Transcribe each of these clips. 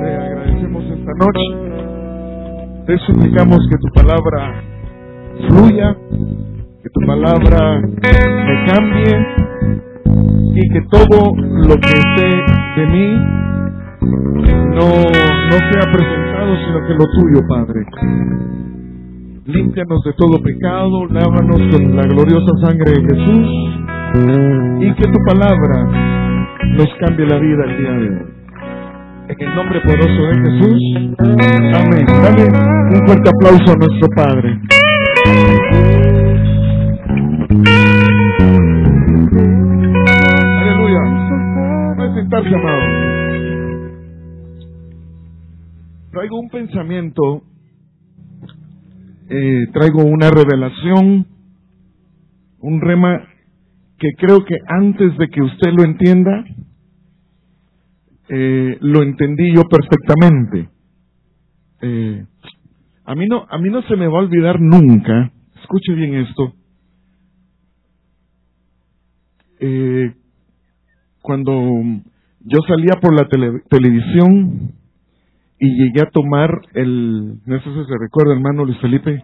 Te agradecemos esta noche. Te suplicamos que tu palabra fluya, que tu palabra me cambie y que todo lo que esté de mí no, no sea presentado, sino que lo tuyo, Padre. Límpianos de todo pecado, lávanos con la gloriosa sangre de Jesús y que tu palabra nos cambie la vida el día de hoy. En el nombre poderoso de Jesús. Amén. Dale un fuerte aplauso a nuestro Padre. Aleluya. Puede sentarse, amado. Traigo un pensamiento, eh, traigo una revelación, un rema que creo que antes de que usted lo entienda, eh, lo entendí yo perfectamente. Eh, a mí no, a mí no se me va a olvidar nunca. Escuche bien esto. Eh, cuando yo salía por la tele- televisión y llegué a tomar el, no sé si se recuerda, hermano Luis Felipe,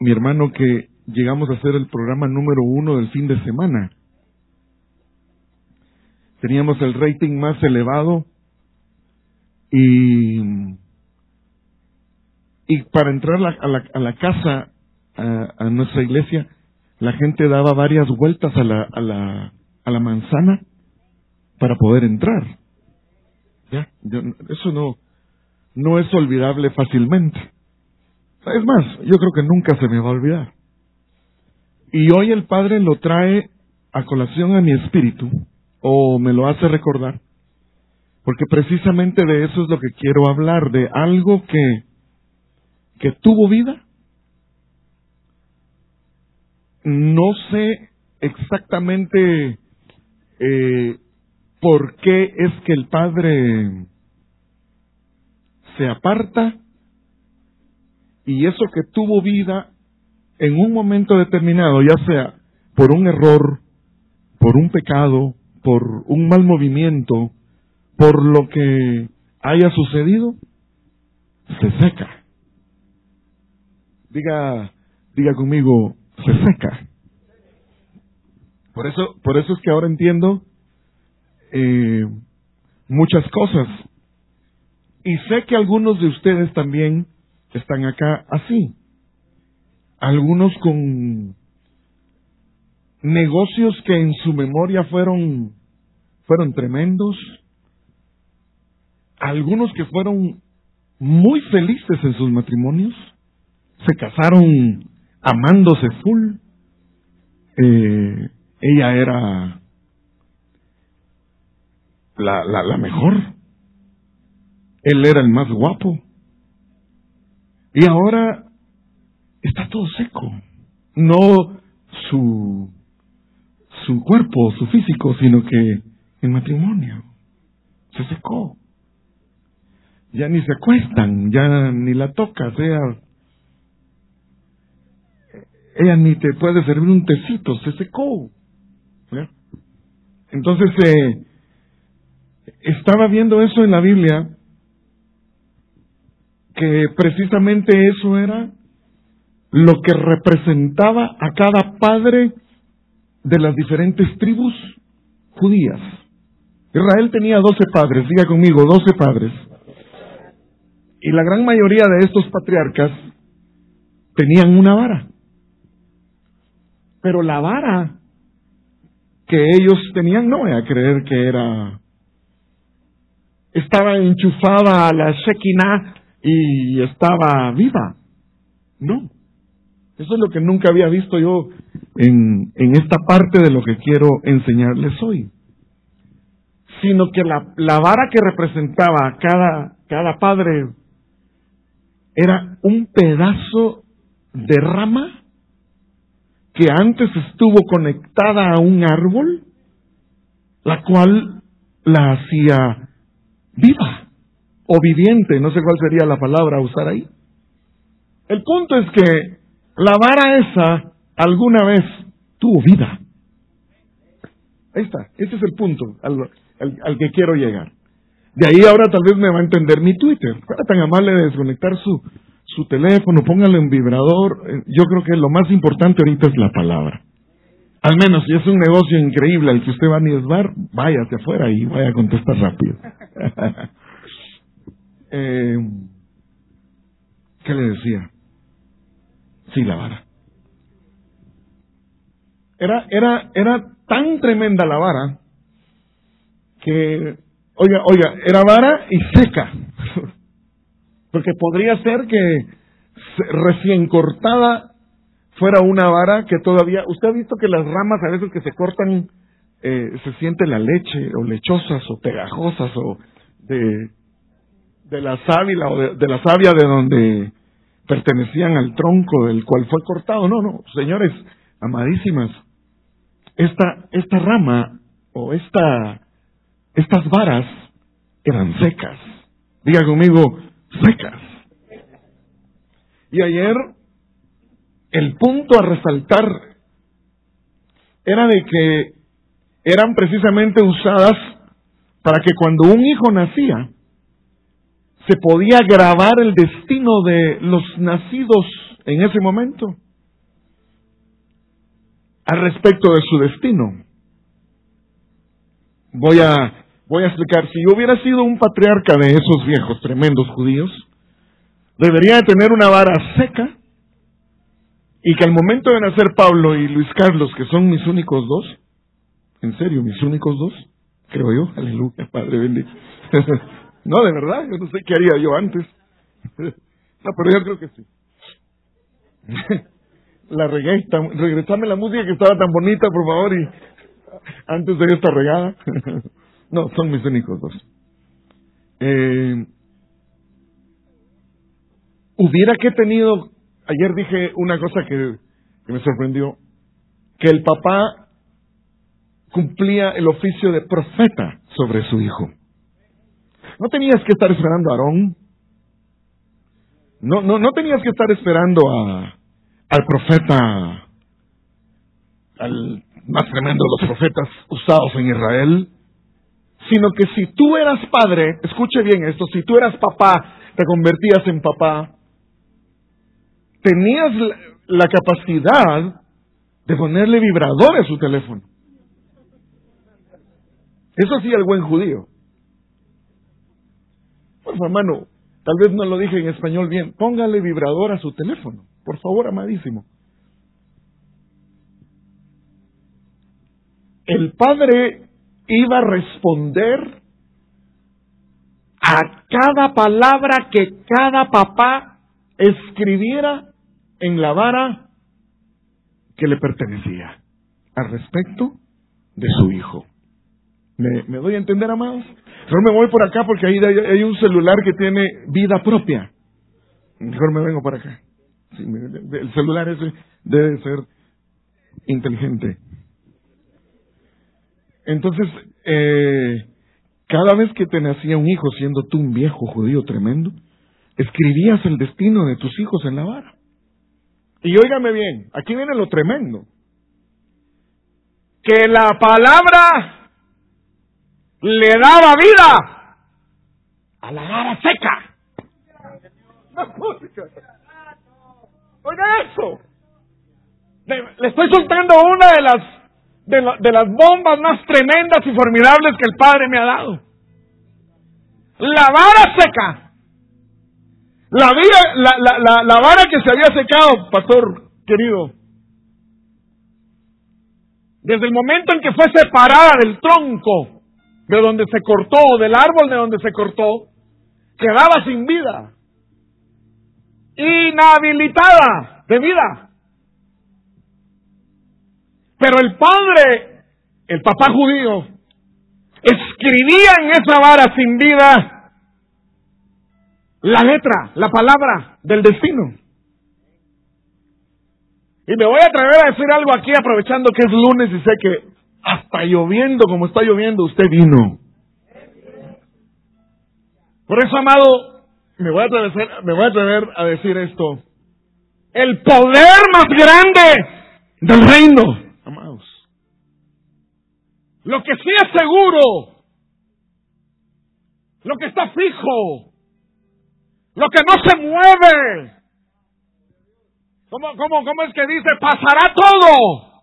mi hermano que llegamos a hacer el programa número uno del fin de semana teníamos el rating más elevado y, y para entrar a, la, a la casa, a, a nuestra iglesia, la gente daba varias vueltas a la, a la, a la manzana para poder entrar. ¿Ya? Yo- eso no, no es olvidable fácilmente. Es más, yo creo que nunca se me va a olvidar. Y hoy el Padre lo trae a colación a mi espíritu, o me lo hace recordar, porque precisamente de eso es lo que quiero hablar, de algo que, que tuvo vida. No sé exactamente eh, por qué es que el Padre se aparta y eso que tuvo vida en un momento determinado, ya sea por un error, por un pecado, por un mal movimiento, por lo que haya sucedido, se seca. Diga, diga conmigo, se seca. Por eso, por eso es que ahora entiendo eh, muchas cosas. Y sé que algunos de ustedes también están acá así. Algunos con negocios que en su memoria fueron, fueron tremendos. Algunos que fueron muy felices en sus matrimonios. Se casaron amándose full. Eh, ella era la, la, la mejor. Él era el más guapo. Y ahora está todo seco. No su, su cuerpo, su físico, sino que el matrimonio se secó. Ya ni se acuestan, ya ni la tocas, ella, ni te puede servir un tecito, se secó. Entonces, eh, estaba viendo eso en la Biblia, que precisamente eso era lo que representaba a cada padre de las diferentes tribus judías. Israel tenía doce padres, diga conmigo, doce padres. Y la gran mayoría de estos patriarcas tenían una vara. Pero la vara que ellos tenían, no voy a creer que era, estaba enchufada a la Shekinah y estaba viva. No. Eso es lo que nunca había visto yo en, en esta parte de lo que quiero enseñarles hoy. Sino que la, vara que representaba a cada padre era un pedazo de rama que antes estuvo conectada a un árbol, la cual la hacía viva o viviente, no sé cuál sería la palabra a usar ahí. El punto es que la vara esa alguna vez tuvo vida. Ahí está, ese es el punto al, que quiero llegar. De ahí ahora tal vez me va a entender mi Twitter. Fuera tan amable de desconectar su, su teléfono, póngalo en vibrador. Eh, yo creo que lo más importante ahorita es la palabra. Al menos si es un negocio increíble al que usted va a niesbar, váyase afuera y vaya a contestar rápido. eh, ¿Qué le decía? Sí, la vara. Era, era, era tan tremenda la vara que, oiga, oiga, era vara y seca. Porque podría ser que recién cortada fuera una vara que todavía, usted ha visto que las ramas a veces que se cortan eh, se siente la leche o lechosas o pegajosas o de, de la sábila o de, de la savia de donde pertenecían al tronco del cual fue cortado. No, no, señores, amadísimas, esta, esta rama o esta, estas varas eran secas. Diga conmigo, secas. Y ayer el punto a resaltar era de que eran precisamente usadas para que cuando un hijo nacía, se podía grabar el destino de los nacidos en ese momento al respecto de su destino. Voy a, voy a explicar, si yo hubiera sido un patriarca de esos viejos tremendos judíos, debería de tener una vara seca y que al momento de nacer Pablo y Luis Carlos, que son mis únicos dos, en serio, mis únicos dos, creo yo, aleluya, Padre bendito. no, de verdad, yo no sé qué haría yo antes. no, pero yo creo que sí. la regué, regresame la música que estaba tan bonita, por favor, y antes de esta regada. no, son mis únicos dos. Eh, hubiera que tenido, ayer dije una cosa que, que me sorprendió, que el papá cumplía el oficio de profeta sobre su hijo. No tenías que estar esperando a Aarón. No, no, no tenías que estar esperando a, al profeta, al más tremendo de los profetas usados en Israel, sino que si tú eras padre, escuche bien esto, si tú eras papá, te convertías en papá, tenías la, capacidad de ponerle vibrador a su teléfono. Eso sí, el buen judío. Por favor, hermano, tal vez no lo dije en español bien. Póngale vibrador a su teléfono. Por favor, amadísimo. El padre iba a responder a cada palabra que cada papá escribiera en la vara que le pertenecía al respecto de su hijo. ¿Me, doy a entender, amados? Mejor me voy por acá porque ahí hay un celular que tiene vida propia. Mejor me vengo por acá. El celular ese debe ser inteligente. Entonces, eh, cada vez que te nacía un hijo, siendo tú un viejo judío tremendo, escribías el destino de tus hijos en la vara. Y óigame bien, aquí viene lo tremendo. Que la palabra le daba vida a la vara seca. Oiga eso. Le, estoy soltando una de las de, las bombas más tremendas y formidables que el Padre me ha dado. La vara seca. La, la, la, la, vara que se había secado, pastor querido, desde el momento en que fue separada del tronco de donde se cortó, del árbol de donde se cortó, quedaba sin vida inhabilitada de vida. Pero el padre, el papá judío, escribía en esa vara sin vida la letra, la palabra del destino. Y me voy a atrever a decir algo aquí aprovechando que es lunes y sé que hasta lloviendo como está lloviendo usted vino. Por eso, amado, me voy a atrever, me voy a, atrever a decir esto. El poder más grande del reino, amados. Lo que sí es seguro, lo que está fijo, lo que no se mueve. ¿Cómo, cómo, es que dice? Pasará todo.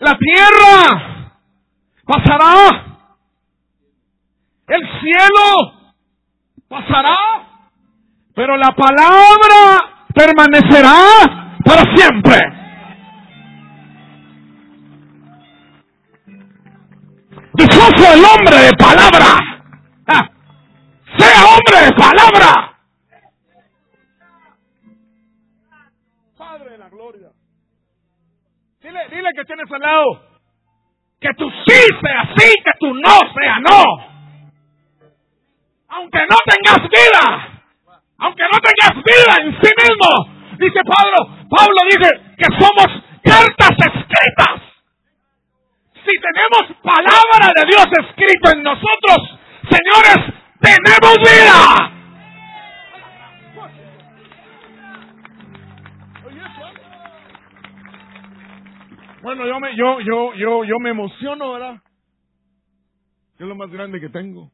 La tierra pasará. El cielo pasará. Pero la palabra permanecerá para siempre. Dichoso el hombre de palabra. Ah, sea hombre de palabra. Dile, dile que tienes al lado. Que tu sí sea sí, que tu no sea no. Aunque no tengas vida. Aunque no tengas vida en sí mismo. Dice Pablo. Pablo dice que somos cartas escritas. Si tenemos palabra de Dios escrito en nosotros, señores, tenemos vida. Bueno, yo me, yo, yo, yo, yo me emociono, ¿verdad? Es lo más grande que tengo.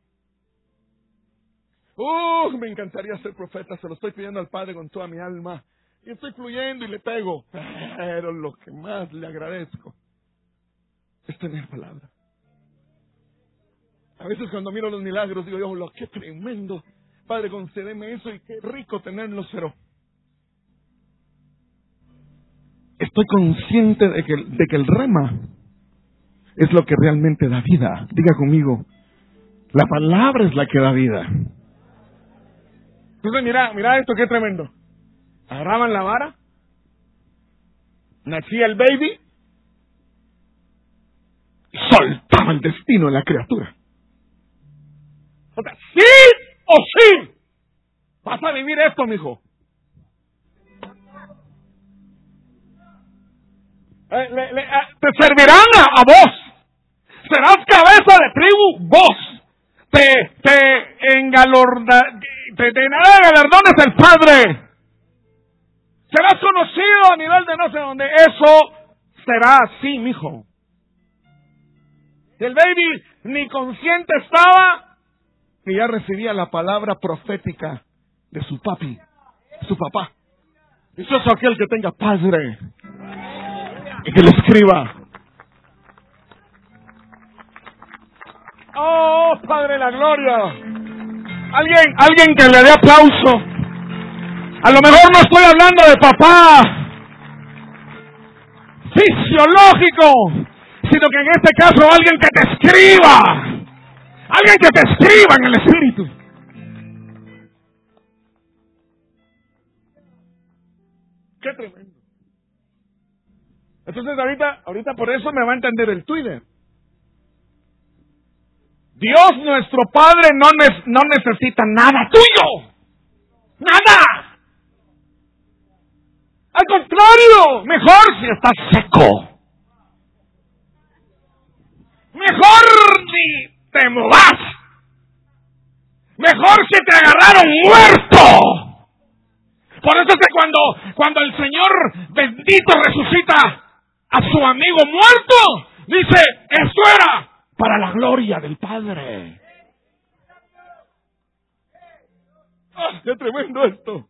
Uh, me encantaría ser profeta, se lo estoy pidiendo al Padre con toda mi alma. Y estoy fluyendo y le pego. Pero lo que más le agradezco es tener palabra. A veces cuando miro los milagros digo, Dios, lo qué tremendo. Padre, concédeme eso y qué rico tenerlos, pero estoy consciente de que, el rema es lo que realmente da vida. Diga conmigo, la palabra es la que da vida. Entonces, mira, mira esto, qué tremendo. Agarraban la vara, nacía el baby, y soltaba el destino de la criatura. O sea, sí o sí, vas a vivir esto, mijo. Eh, eh, te servirán a, vos. Serás cabeza de tribu vos. Te, te engalorda, te, te galardones el Padre. Serás conocido a nivel de no sé dónde. Eso será así, mijo. El baby ni consciente estaba, ni ya recibía la palabra profética de su papi, su papá. Es aquel que tenga padre y que le escriba. Oh, Padre de la Gloria. Alguien, alguien que le dé aplauso. A lo mejor no estoy hablando de papá fisiológico, sino que en este caso alguien que te escriba. Alguien que te escriba en el Espíritu. Qué tremendo. Entonces ahorita, ahorita por eso me va a entender el Twitter. Dios nuestro Padre no, no necesita nada tuyo. Nada. Al contrario, mejor si estás seco. Mejor si te movas. Mejor si te agarraron muerto. Por eso es que cuando, cuando el Señor bendito resucita a su amigo muerto, dice, esto era para la gloria del Padre. ¡Ah, ¡Qué tremendo esto!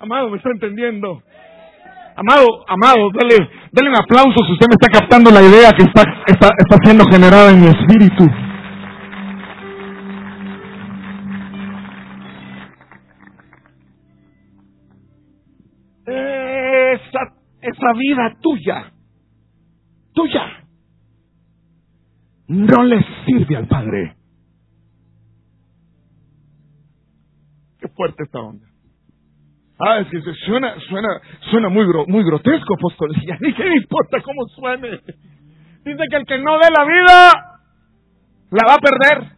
Amado, ¿me está entendiendo? Amado, amado, dale, dale un aplauso si usted me está captando la idea que está, está, está siendo generada en mi espíritu. Esa, esa vida tuya tuya. No le sirve al Padre. Qué fuerte esta onda. Ah, es que suena, suena, suena muy, muy grotesco, apóstol. Y me importa cómo suene. Dice que el que no dé la vida, la va a perder.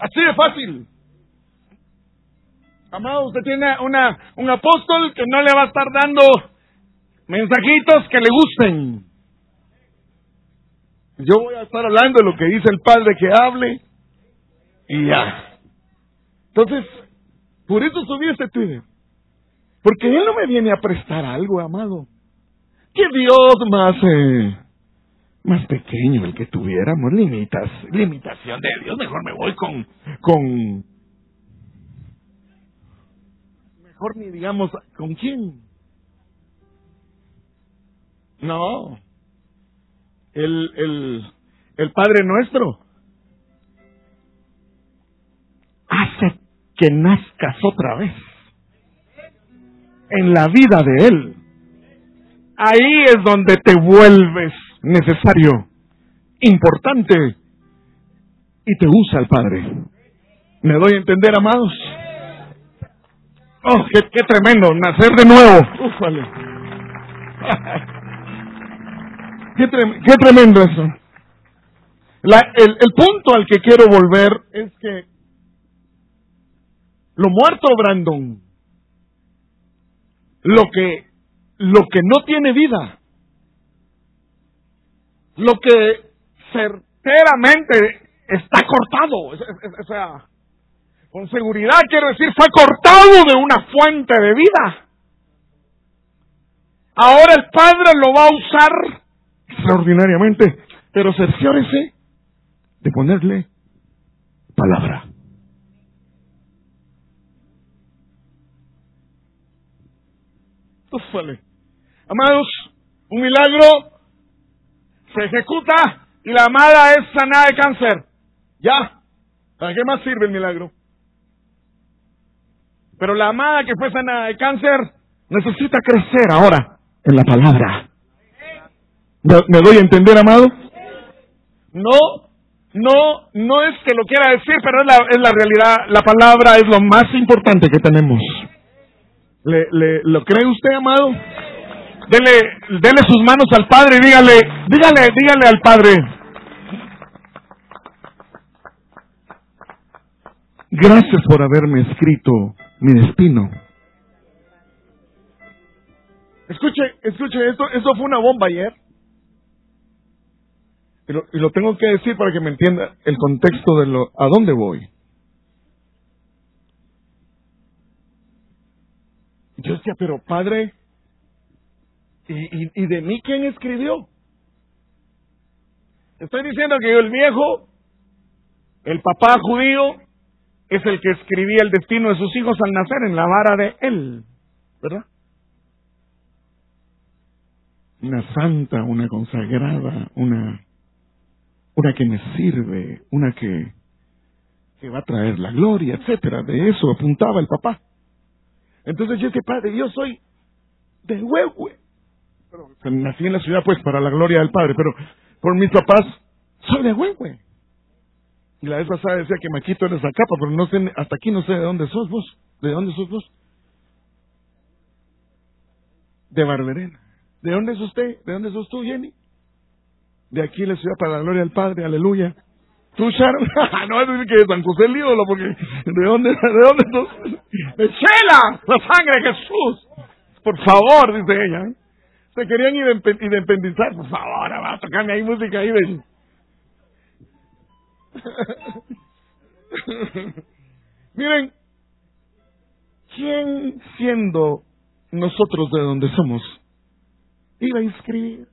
Así de fácil. Amado, usted tiene una, un apóstol que no le va a estar dando mensajitos que le gusten. Yo voy a estar hablando de lo que dice el Padre que hable y ya. Entonces, por eso subí este Twitter. Porque Él no me viene a prestar algo, amado. Que Dios más, eh, más pequeño el que tuviéramos, limitas, limitación de Dios, mejor me voy con, con, mejor ni digamos, ¿con quién? No. El, el, el Padre nuestro hace que nazcas otra vez en la vida de Él. Ahí es donde te vuelves necesario, importante, y te usa el Padre. ¿Me doy a entender, amados? Oh, qué, tremendo, nacer de nuevo. qué, tremendo eso. La, el, el punto al que quiero volver es que lo muerto, Brandon, lo que, lo que no tiene vida, lo que certeramente está cortado, o sea, con seguridad quiero decir, fue cortado de una fuente de vida. Ahora el Padre lo va a usar extraordinariamente, pero cerciórese de ponerle palabra. Amados, un milagro se ejecuta y la amada es sanada de cáncer. Ya. ¿Para qué más sirve el milagro? Pero la amada que fue sanada de cáncer necesita crecer ahora en la palabra. ¿Me doy a entender, amado? No, no, no es que lo quiera decir, pero es la, es la realidad. La palabra es lo más importante que tenemos. ¿Le, le, ¿Lo cree usted, amado? Dele, dele sus manos al Padre y dígale, dígale, dígale al Padre. Gracias por haberme escrito mi destino. Escuche, escuche, esto, esto fue una bomba ayer. Y lo, tengo que decir para que me entienda el contexto de lo, a dónde voy. Yo decía, pero padre, ¿y, y, de mí quién escribió? Estoy diciendo que yo, el viejo, el papá judío, es el que escribía el destino de sus hijos al nacer en la vara de él, ¿verdad? Una santa, una consagrada, una, una que me sirve, una que, que va a traer la gloria, etcétera. De eso apuntaba el papá. Entonces yo dije, padre, yo soy de Huehue. Pero, nací en la ciudad, pues, para la gloria del Padre, pero por mis papás, soy de Huehue. Y la vez pasada decía que Maquito era capa, pero no sé, hasta aquí no sé de dónde sos vos. ¿De dónde sos vos? De Barberena. ¿De dónde es usted? ¿De dónde sos tú, Jenny? De aquí la ciudad para la gloria del Padre, aleluya. ¿Tú, Sharon? no, es decir que San José el ídolo, porque ¿de dónde, de dónde sos? ¡De Chela! ¡La sangre de Jesús! Por favor, dice ella. ¿eh? Se querían independizar. Por favor, va a tocarme ahí música ahí. Miren, ¿quién siendo nosotros de donde somos iba a inscribir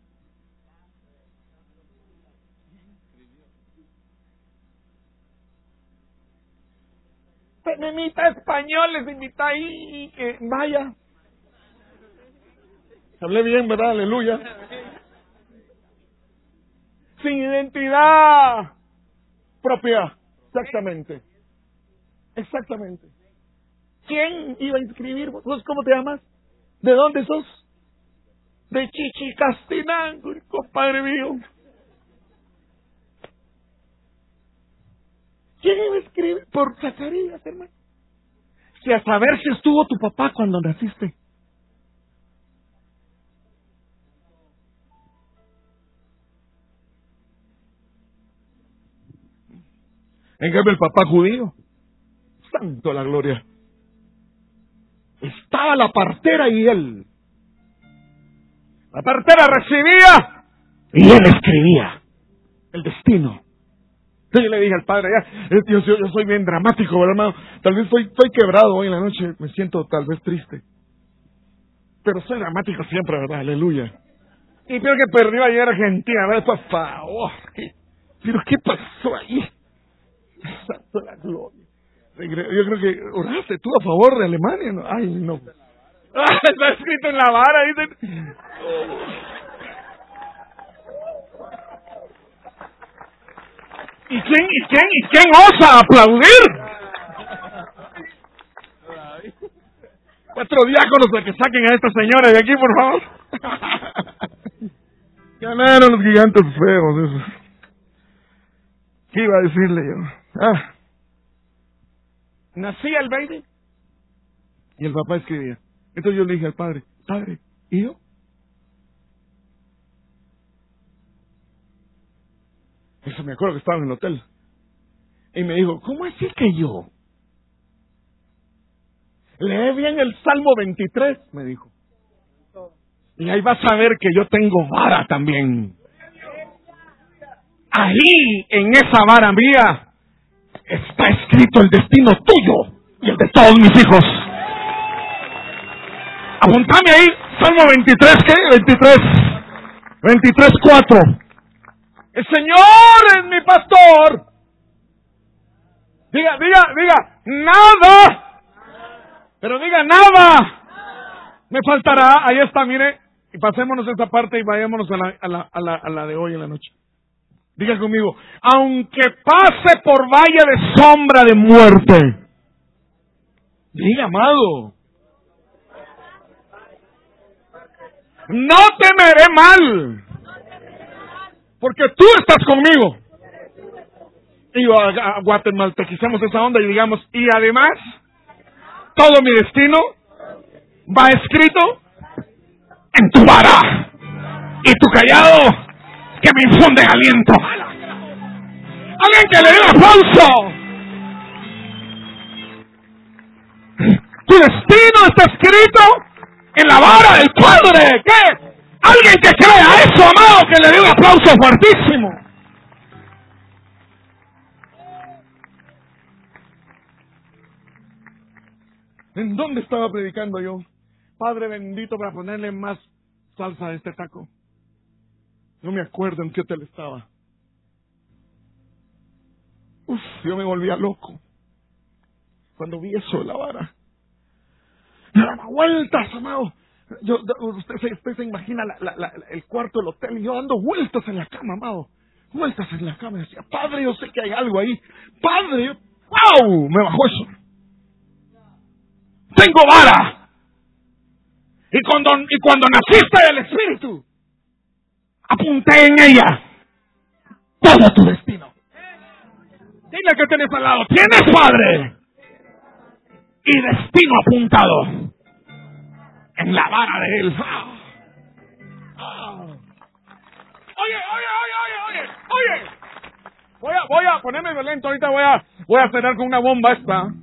Penemita español les invita ahí y que vaya. Hablé bien, ¿verdad? Aleluya. Sin identidad propia. Exactamente. Exactamente. ¿Quién iba a inscribir? ¿Vos cómo te llamas? ¿De dónde sos? De Chichicastinango, compadre mío. ¿Quién iba a escribir? Por Zacarías, hermano. Si a saber si estuvo tu papá cuando naciste. En cambio, el papá judío, santo la gloria, estaba la partera y él. La partera recibía y él escribía el destino yo le dije al padre, ya, yo, yo, soy bien dramático, hermano. Tal vez estoy, estoy quebrado hoy en la noche, me siento tal vez triste. pero soy dramático siempre, ¿verdad? Aleluya. Y creo que perdió ayer Argentina, ¿verdad? Por favor. Pero ¿qué pasó ahí? Santo la gloria. Yo creo que oraste tú a favor de Alemania. ¿no? Ay, no. Está escrito en la vara. Dicen. ¿Y quién, y quién, y quién osa aplaudir? Cuatro diáconos para que saquen a esta señora de aquí, por favor. Ganaron los gigantes feos, esos. ¿Qué iba a decirle yo? Ah. Nacía el baby y el papá escribía. Entonces yo le dije al padre, padre, ¿y yo? Eso me acuerdo que estaba en el hotel. Y me dijo, ¿cómo así que yo? Lee bien el Salmo 23, me dijo. Y ahí vas a ver que yo tengo vara también. Ahí, en esa vara mía, está escrito el destino tuyo y el de todos mis hijos. Apuntame ahí, Salmo 23, ¿qué? 23, 23, 4. El Señor es mi pastor. Diga, diga, diga, nada. Pero diga, nada. Me faltará. Ahí está, mire. Y pasémonos esta parte y vayámonos a la, a la, a la, a la de hoy en la noche. Diga conmigo, aunque pase por valle de sombra de muerte. Diga, amado. No temeré mal. Porque tú estás conmigo. Y a, a guatemaltequicemos esa onda y digamos, y además, todo mi destino va escrito en tu vara y tu callado que me infunde aliento. Alguien que le dé un aplauso. Tu destino está escrito en la vara del Padre. ¿Qué? Alguien que crea eso, que le dé un aplauso fuertísimo. ¿En dónde estaba predicando yo? Padre bendito para ponerle más salsa a este taco. No me acuerdo en qué hotel estaba. Uf, yo me volvía loco. Cuando vi eso de la vara. Daba vueltas, amado. Yo, usted, se, usted se imagina el cuarto del hotel y yo dando vueltas en la cama, amado. Vueltas en la cama y decía, Padre, yo sé que hay algo ahí. Padre, ¡wow! Me bajó eso. Tengo vara. Y cuando, y cuando naciste del Espíritu, apunté en ella todo tu destino. Dile que tienes al lado, tienes Padre y destino apuntado en la vara de él. Ah. Oye, oye, oye, oye, oye, oye. Voy a, voy a ponerme violento, ahorita voy a, voy a cerrar con una bomba esta.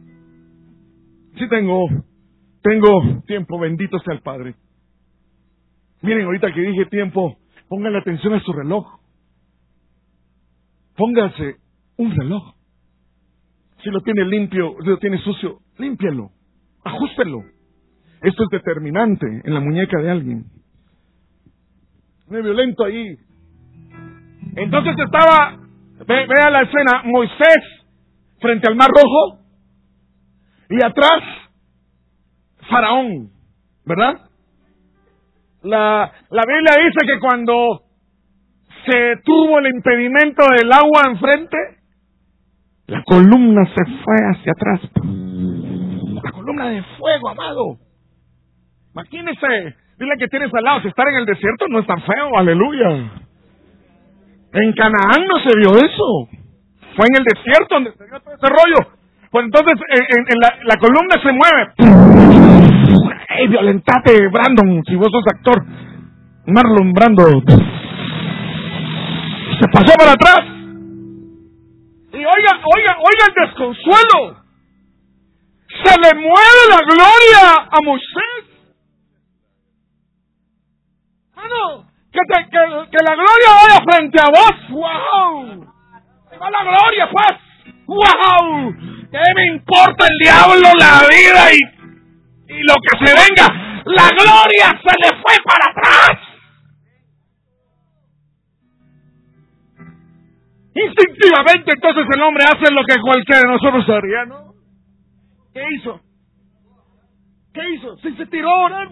Sí tengo, tengo tiempo, bendito sea el Padre. Miren, ahorita que dije tiempo, póngale atención a su reloj. Póngase un reloj. Si lo tiene limpio, si lo tiene sucio, límpielo, ajústelo. Esto es determinante en la muñeca de alguien. Me violento ahí. Entonces estaba, vea la escena, Moisés frente al mar rojo y atrás Faraón, ¿verdad? La, la Biblia dice que cuando se tuvo el impedimento del agua enfrente, la columna se fue hacia atrás. La columna de fuego, amado. Imagínese, dile que tienes al lado, si estar en el desierto no es tan feo, aleluya. En Canaán no se vio eso. Fue en el desierto donde se vio todo ese rollo. Pues entonces en, la, columna se mueve. ¡Ey, violentate, Brandon! Si vos sos actor. Marlon Brando. Se pasó para atrás. Y oiga, oiga, oiga el desconsuelo. Se le mueve la gloria a Moisés. Ah, no. Que, te, que, que la gloria vaya frente a vos. ¡Wow! Va la gloria, pues. ¡Wow! ¿Qué me importa el diablo, la vida y, y lo que se venga? la gloria se le fue para atrás. Instintivamente entonces el hombre hace lo que cualquiera de nosotros haría, ¿no? ¿Qué hizo? ¿Qué hizo? Se, se tiró a orar,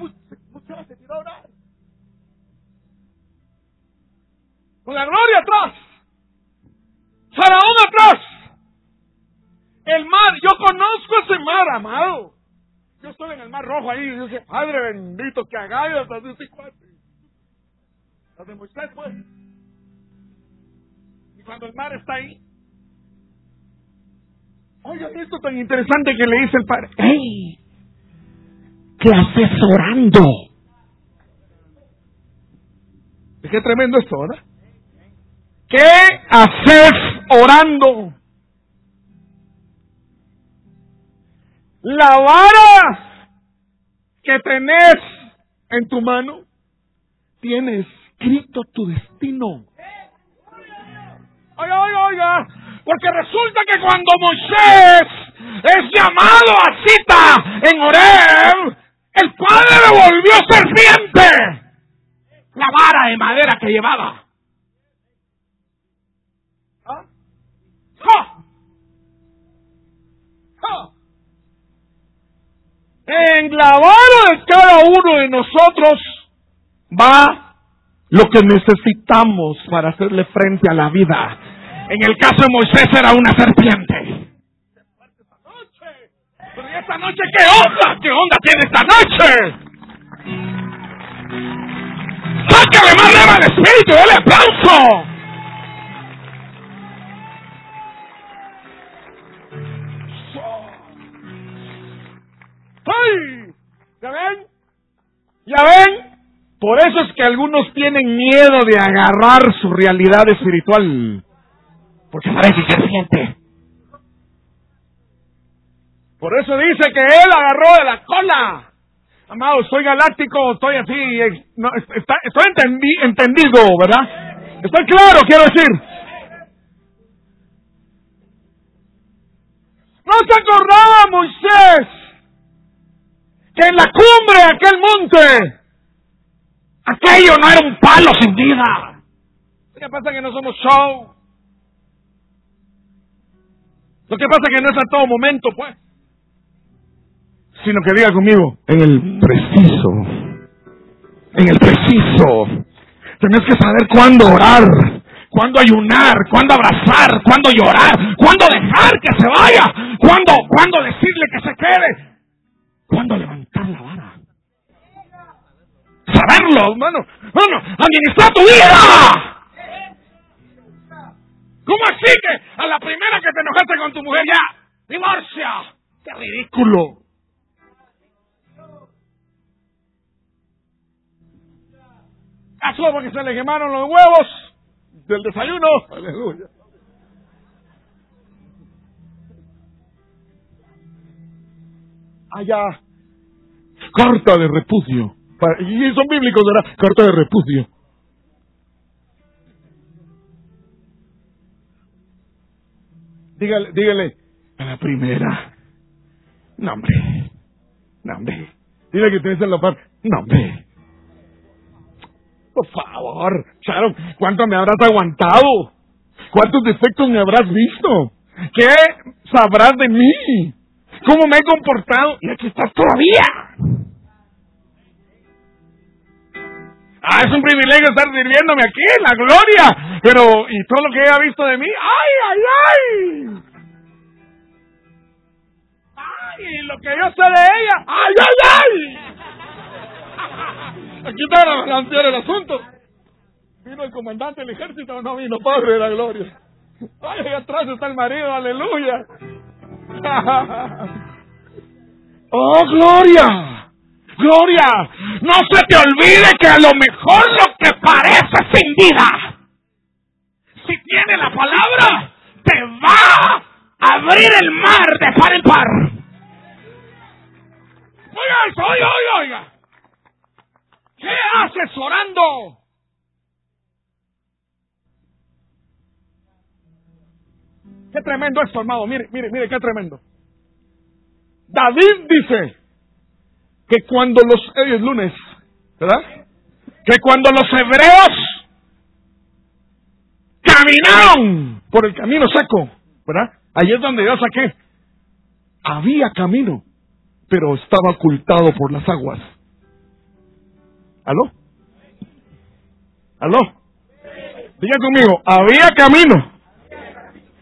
se tiró a orar. Con la gloria atrás. Faraón atrás. El mar, yo conozco ese mar, amado. Yo estoy en el mar rojo ahí y dice, Padre bendito, que hagáis hasta ese cuate. Las de Moisés, pues. Y cuando el mar está ahí, oiga esto tan interesante que le dice el padre, ¡Ey! ¿Qué haces orando? qué tremendo esto, ¿verdad? ¿Qué haces orando? La vara que tenés en tu mano tiene escrito tu destino. Oiga, oiga, oiga, porque resulta que cuando Moisés es llamado a cita en Oreb, el padre le volvió serpiente la vara de madera que llevaba. En la vara de cada uno de nosotros va lo que necesitamos para hacerle frente a la vida. En el caso de Moisés era una serpiente. Pero esta noche, ¿qué onda? ¿Qué onda tiene esta noche? ¡Sácale más leva al espíritu! ¡Dale aplauso! ¡Ay! ¿Ya ven? ¿Ya ven? Por eso es que algunos tienen miedo de agarrar su realidad espiritual. Porque parece serpiente. Por eso dice que él agarró de la cola. Amado, soy galáctico, estoy así, no, estoy entendido, ¿verdad? Estoy claro, quiero decir. ¿No se acordaba Moisés que en la cumbre de aquel monte aquello no era un palo sin vida? ¿Qué pasa que no somos show? Lo que pasa es que no es a todo momento, pues sino que diga conmigo, en el preciso, en el preciso. Tenés que saber cuándo orar, cuándo ayunar, cuándo abrazar, cuándo llorar, cuándo dejar que se vaya, cuándo, cuándo decirle que se quede, cuándo levantar la vara. Saberlo, hermano, hermano, administrar tu vida. ¿Cómo así que a la primera que te enojaste con tu mujer ya, divorcia? ¡Qué ridículo! Pasó porque se le quemaron los huevos del desayuno. Aleluya. Allá, carta de repudio. Y son bíblicos, ¿verdad? Carta de repudio. Dígale, dígale, a la primera. No, hombre. No, hombre. Dile que tienes en la par. No, hombre. Por favor, Sharon, ¿cuánto me habrás aguantado? ¿Cuántos defectos me habrás visto? ¿Qué sabrás de mí? ¿Cómo me he comportado? Y aquí estás todavía. Ah, es un privilegio estar sirviéndome aquí, la gloria. Pero, ¿y todo lo que ella ha visto de mí? ¡Ay, ay, ay! ¡Ay, lo que yo sé de ella! ¡Ay, ay, ay! Aquí está la balancear el asunto. ¿Vino el comandante del ejército no vino, Padre de la Gloria? Ay, ahí atrás está el marido, aleluya. ¡Oh, Gloria! Gloria, no se te olvide que a lo mejor lo que parece sin vida, si tiene la palabra, te va a abrir el mar de par en par. Oiga eso, oiga, oiga, oiga. ¿Qué haces orando? Qué tremendo esto, hermano. Mire, mire, mire, qué tremendo. David dice, que cuando los, hoy es lunes, ¿verdad? Que cuando los hebreos caminaron por el camino seco, ¿verdad? Ahí es donde yo saqué. Había camino, pero estaba ocultado por las aguas. ¿Aló? ¿Aló? Diga conmigo, había camino,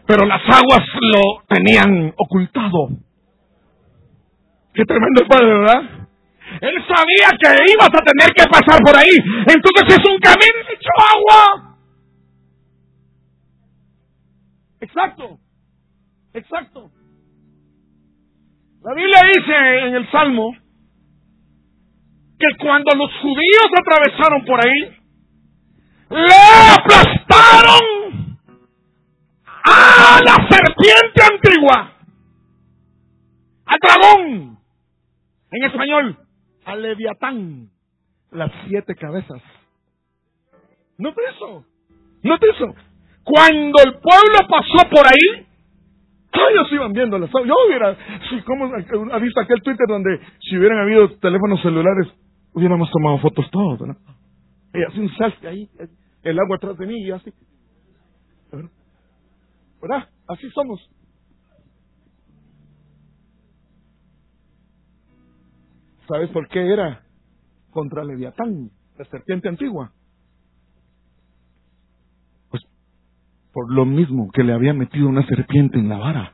pero las aguas lo tenían ocultado. Qué tremendo padre, ¿verdad? Él sabía que ibas a tener que pasar por ahí. Entonces es un camino hecho agua. Exacto. Exacto. La Biblia dice en el Salmo que cuando los judíos atravesaron por ahí, le aplastaron a la serpiente antigua, al dragón, en español, al leviatán, las siete cabezas. No te eso, no te eso. Cuando el pueblo pasó por ahí, ellos iban viendo las Yo hubiera, si, ¿cómo ha visto aquel Twitter donde si hubieran habido teléfonos celulares, hubiéramos tomado fotos todos, ¿verdad? Y así un selfie ahí, el agua atrás de mí y así. ¿Verdad? Así somos. ¿Sabes por qué era contra Leviatán, la serpiente antigua? Pues por lo mismo que le había metido una serpiente en la vara.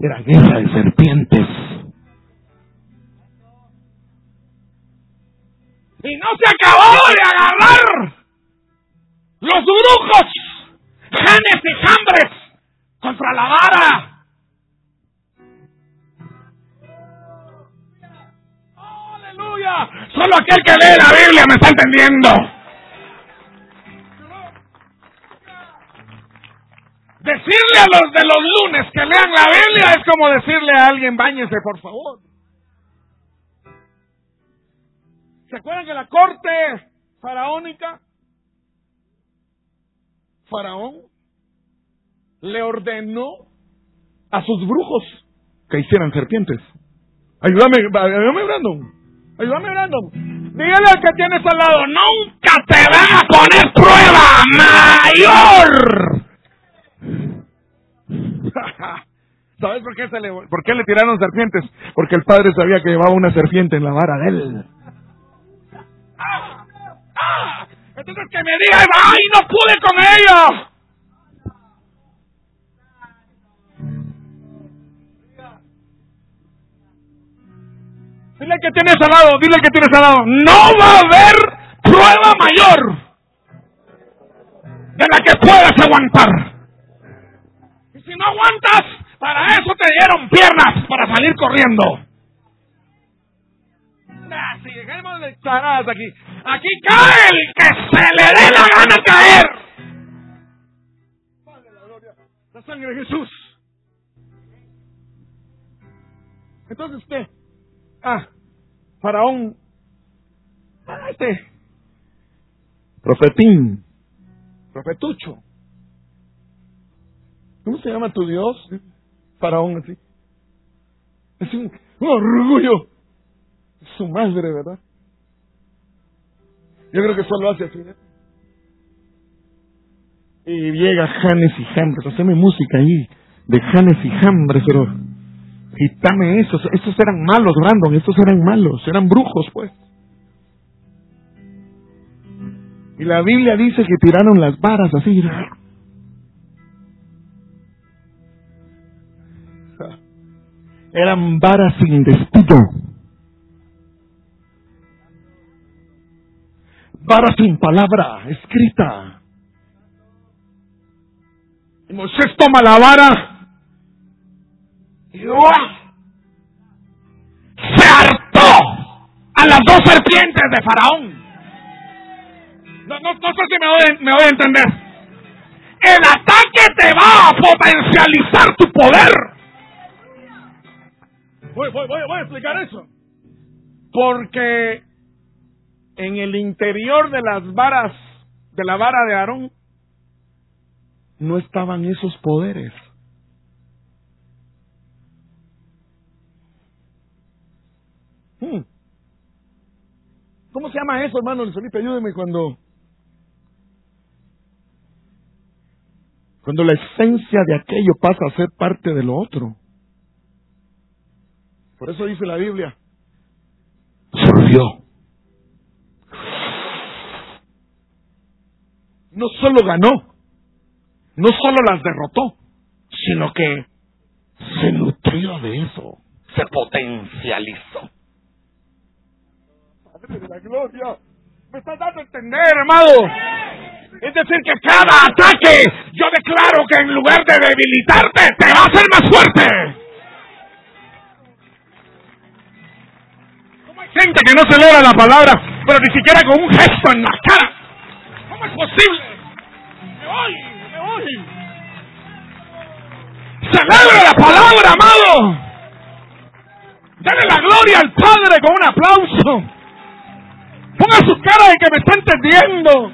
Era guerra de serpientes. Y no se acabó de agarrar los brujos, genes y hambres contra la vara. Aleluya. Solo aquel que lee la Biblia me está entendiendo. Decirle a los de los lunes que lean la Biblia es como decirle a alguien, báñese por favor. ¿Se acuerdan que la corte faraónica, faraón, le ordenó a sus brujos que hicieran serpientes? Ayúdame, ayúdame, Brandon. Ayúdame, Brandon. Dígale al que tienes al lado, nunca te van a poner prueba mayor. ¿Sabes por qué, se le, por qué le tiraron serpientes? Porque el padre sabía que llevaba una serpiente en la vara de él. Entonces que me diga, ay, no pude con ellos. Dile que tienes al lado, dile que tienes al lado. No va a haber prueba mayor de la que puedas aguantar. Y si no aguantas, para eso te dieron piernas para salir corriendo. Así, dejemos de aquí. Aquí cae el que se le dé la gana caer. Padre la gloria, la sangre de Jesús. Entonces, ¿qué? Ah, Faraón. Ah, este. Profetín. Profetucho. ¿Cómo se llama tu Dios? Faraón, así. Es un, orgullo. Su madre, ¿verdad? Yo creo que solo hace así. ¿eh? Y llega Janes y Jambres. Haceme música ahí de Janes y Jambres, pero Quítame esos, esos eran malos, Brandon, estos eran malos, eran brujos, pues. Y la Biblia dice que tiraron las varas así. Eran varas sin destino. Varas sin palabra escrita. Y Moisés toma la vara se hartó a las dos serpientes de Faraón. No, no, sé si me voy, me voy a entender. El ataque te va a potencializar tu poder. Voy, voy, voy, voy a explicar eso. Porque en el interior de las varas, de la vara de Aarón, no estaban esos poderes. ¿Cómo se llama eso, hermano Felipe? Ayúdeme cuando... Cuando la esencia de aquello pasa a ser parte de lo otro. Por eso dice la Biblia, surgió. No solo ganó, no solo las derrotó, sino que se nutrió de eso, se potencializó. Padre la gloria, me estás dando a entender, hermano. Es decir, que cada ataque, yo declaro que en lugar de debilitarte, te va a hacer más fuerte. gente que no se logra la palabra, pero ni siquiera con un gesto en la cara. ¿Cómo es posible? Me voy, me voy. Celebra la palabra, amado. Dale la gloria al Padre con un aplauso. Ponga su cara de que me está entendiendo.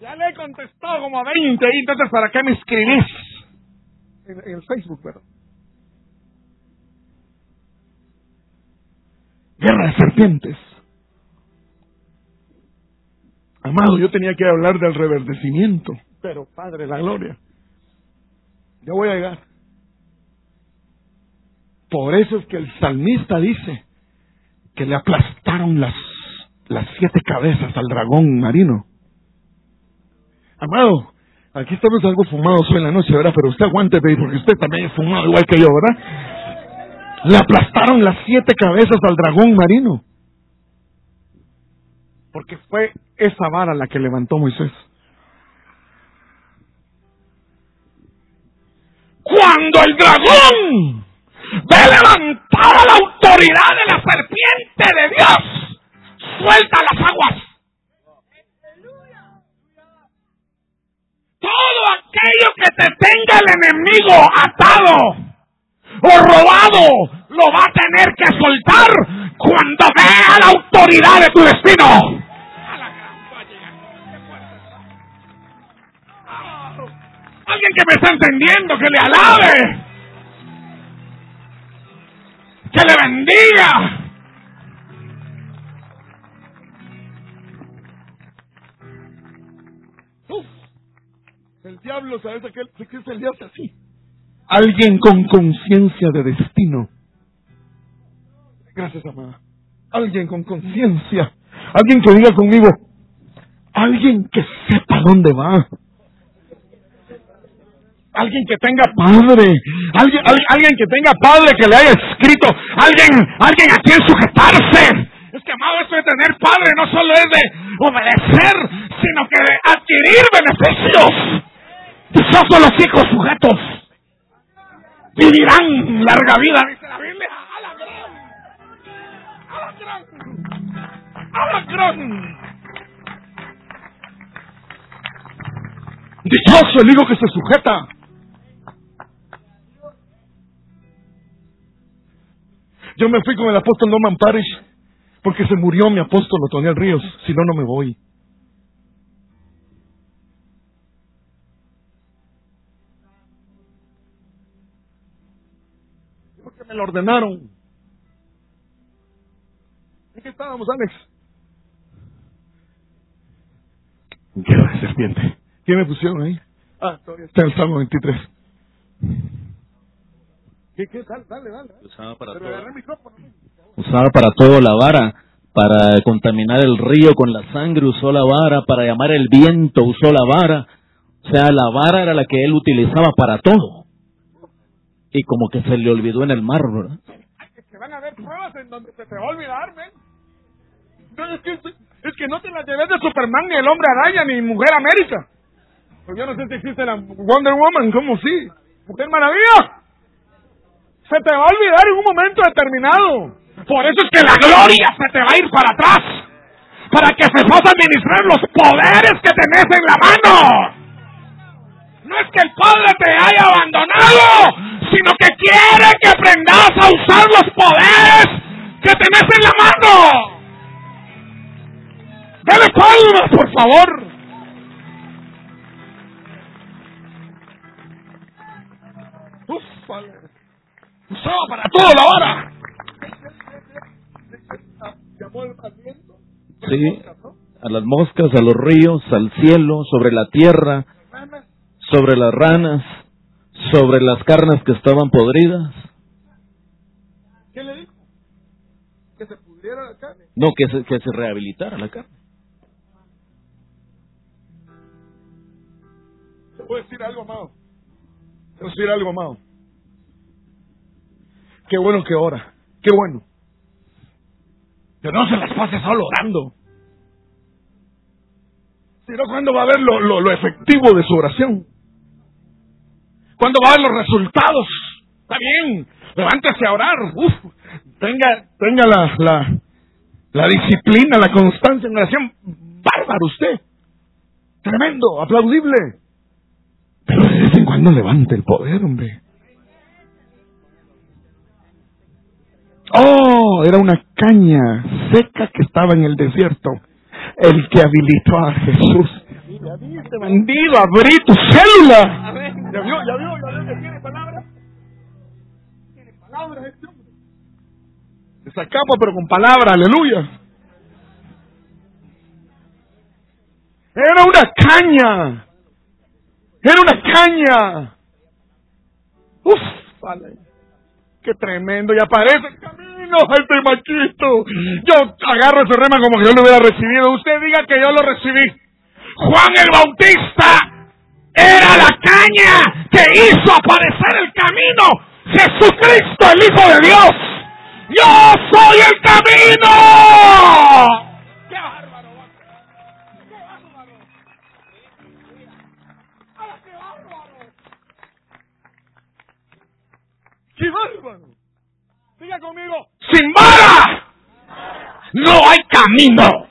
Ya le he contestado como a 20, entonces ¿para qué me escribís? En, en el Facebook, ¿verdad? guerra de serpientes. Amado, yo tenía que hablar del reverdecimiento, pero Padre, la gloria. Yo voy a llegar. Por eso es que el salmista dice que le aplastaron las, las siete cabezas al dragón marino. Amado, aquí estamos algo fumados hoy en la noche, ¿verdad? Pero usted aguante, porque usted también es fumado igual que yo, ¿verdad? Le aplastaron las siete cabezas al dragón marino. Porque fue esa vara la que levantó Moisés. Cuando el dragón levantada la autoridad de la serpiente de Dios, suelta las aguas. Todo aquello que te tenga el enemigo atado o robado, lo va a tener que soltar cuando vea la autoridad de tu destino. Alguien que me está entendiendo, que le alabe, que le bendiga. el diablo, ¿sabes? Que es el diablo así. Alguien con conciencia de destino. Gracias, amada. Alguien con conciencia. Alguien que diga conmigo. Alguien que sepa dónde va. Alguien que tenga padre. Alguien, alguien que tenga padre que le haya escrito. Alguien, alguien a quien sujetarse. Es que, amado, esto de tener padre no solo es de obedecer, sino que de adquirir beneficios. son los hijos sujetos vivirán larga vida, dice la Biblia. Dichoso el hijo que se sujeta. Yo me fui con el apóstol Norman Parish porque se murió mi apóstol Otoniel Ríos. Si no, no me voy. me lo ordenaron. ¿En qué estábamos, Alex? Guerra de serpiente. ¿Qué me pusieron ahí? Ah, todavía está en el Salmo 23. ¿Qué, qué? Dale, dale, dale. Usaba para, todo, usaba para todo la vara. Para contaminar el río con la sangre usó la vara. Para llamar el viento usó la vara. O sea, la vara era la que él utilizaba para todo y como que se le olvidó en el mar, ¿verdad? Es que van a haber pruebas en donde se te va a olvidar, ¿ven? es, que, es que no te las lleves de Superman, ni el hombre araña, ni Mujer América. Pues yo no sé si existe la Wonder Woman, ¿cómo sí? Mujer Maravilla. Se te va a olvidar en un momento determinado. Por eso es que la gloria se te va a ir para atrás. Para que se a administrar los poderes que tenés en la mano. No es que el Padre te haya abandonado, sino que quiere que aprendas a usar los poderes que tenés en la mano. Dale palmas, por favor. Usaba para todo la vara. Sí, a las moscas, a los ríos, al cielo, sobre la tierra, sobre las ranas, sobre las carnes que estaban podridas. ¿Qué le dijo? Que se pudriera la carne. No, que se, que se rehabilitara la carne. ¿Se puede decir algo, amado? ¿Se puede decir algo, amado? Qué bueno que ora. Qué bueno. Que no se las pase solo orando. Sino cuando va a ver lo, lo, lo efectivo de su oración. Cuando va a ver los resultados. Está bien. Levántese a orar. Uf, tenga, tenga la, la, la disciplina, la constancia en oración. Bárbaro usted. Tremendo, aplaudible. Pero de vez en cuando levante el poder, hombre. Oh, era una caña seca que estaba en el desierto. El que habilitó a Jesús. Ya bandido, abrí tu célula. ¿Ya vio? ¿Ya vio? ¿Ya vio que tiene palabras? Tiene palabras este hombre. Pero con palabra, aleluya. Era una caña. Era una caña. Uf, vale. Qué tremendo. Y aparece el camino, este machito. Yo agarro ese rema como que yo lo hubiera recibido. Usted diga que yo lo recibí. Juan el Bautista era la caña que hizo aparecer el camino. Jesucristo, el Hijo de Dios. Yo soy el camino. ¡Qué bárbaro! Diga conmigo, sin vara no hay camino.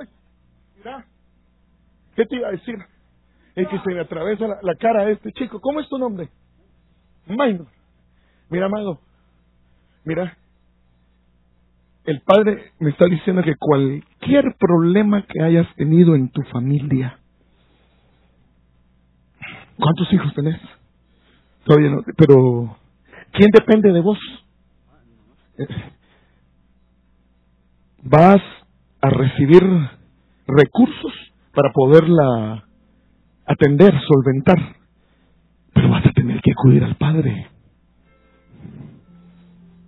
Ay, mira, ¿qué te iba a decir? Es que se le atraviesa la, la cara a este chico. ¿Cómo es tu nombre? Minor. Mira, amado. Mira. El padre me está diciendo que cualquier problema que hayas tenido en tu familia, ¿cuántos hijos tenés? Todavía no, pero ¿quién depende de vos? Eh, Vas a recibir recursos para poderla atender, solventar, pero vas a tener que acudir al Padre.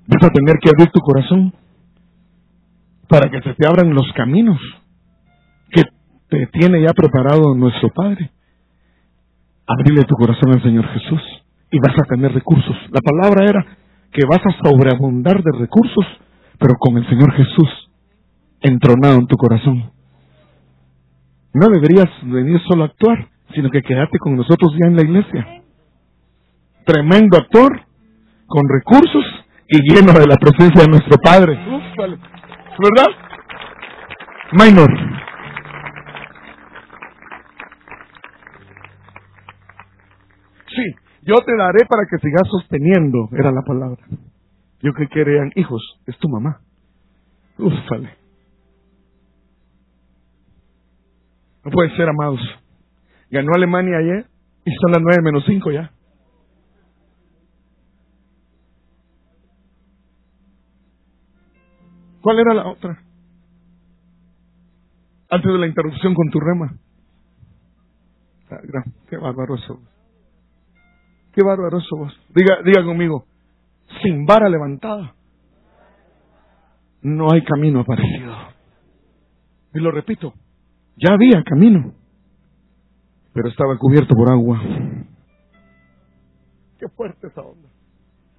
Vas a tener que abrir tu corazón para que se te abran los caminos que te tiene ya preparado nuestro Padre. Abrirle tu corazón al Señor Jesús y vas a tener recursos. La palabra era que vas a sobreabundar de recursos, pero con el Señor Jesús entronado en tu corazón. No deberías venir solo a actuar, sino que quedarte con nosotros ya en la iglesia. Tremendo actor, con recursos y lleno de la presencia de nuestro Padre. ¿Verdad? Minor. Yo te daré para que sigas sosteniendo, era la palabra. Yo que querían hijos, es tu mamá. Ufale. No puede ser, amados. Ganó Alemania ayer y son las nueve menos cinco ya. ¿Cuál era la otra? Antes de la interrupción con tu rema. Ah, Qué bárbaro eso. Qué bárbaro eso vos. Diga, diga conmigo, sin vara levantada, no hay camino aparecido. Y lo repito, ya había camino, pero estaba cubierto por agua. Qué fuerte esa onda.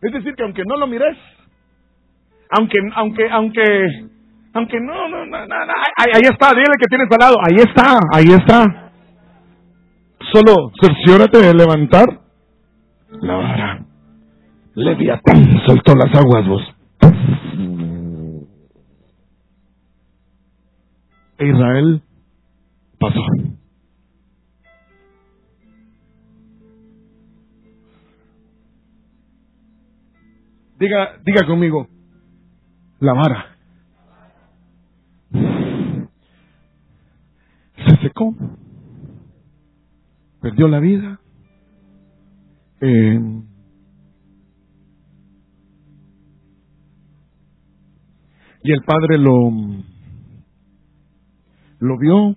Es decir, que aunque no lo mires, aunque, aunque, aunque, aunque no, no, no, no, no, ahí, ahí está, dile que tienes al lado, ahí está, ahí está. Solo cerciórate de levantar la vara. Leviatán soltó las aguas, vos. E Israel pasó. Diga, diga conmigo, la vara. Se secó. perdió la vida. Eh, y el padre lo, lo vio.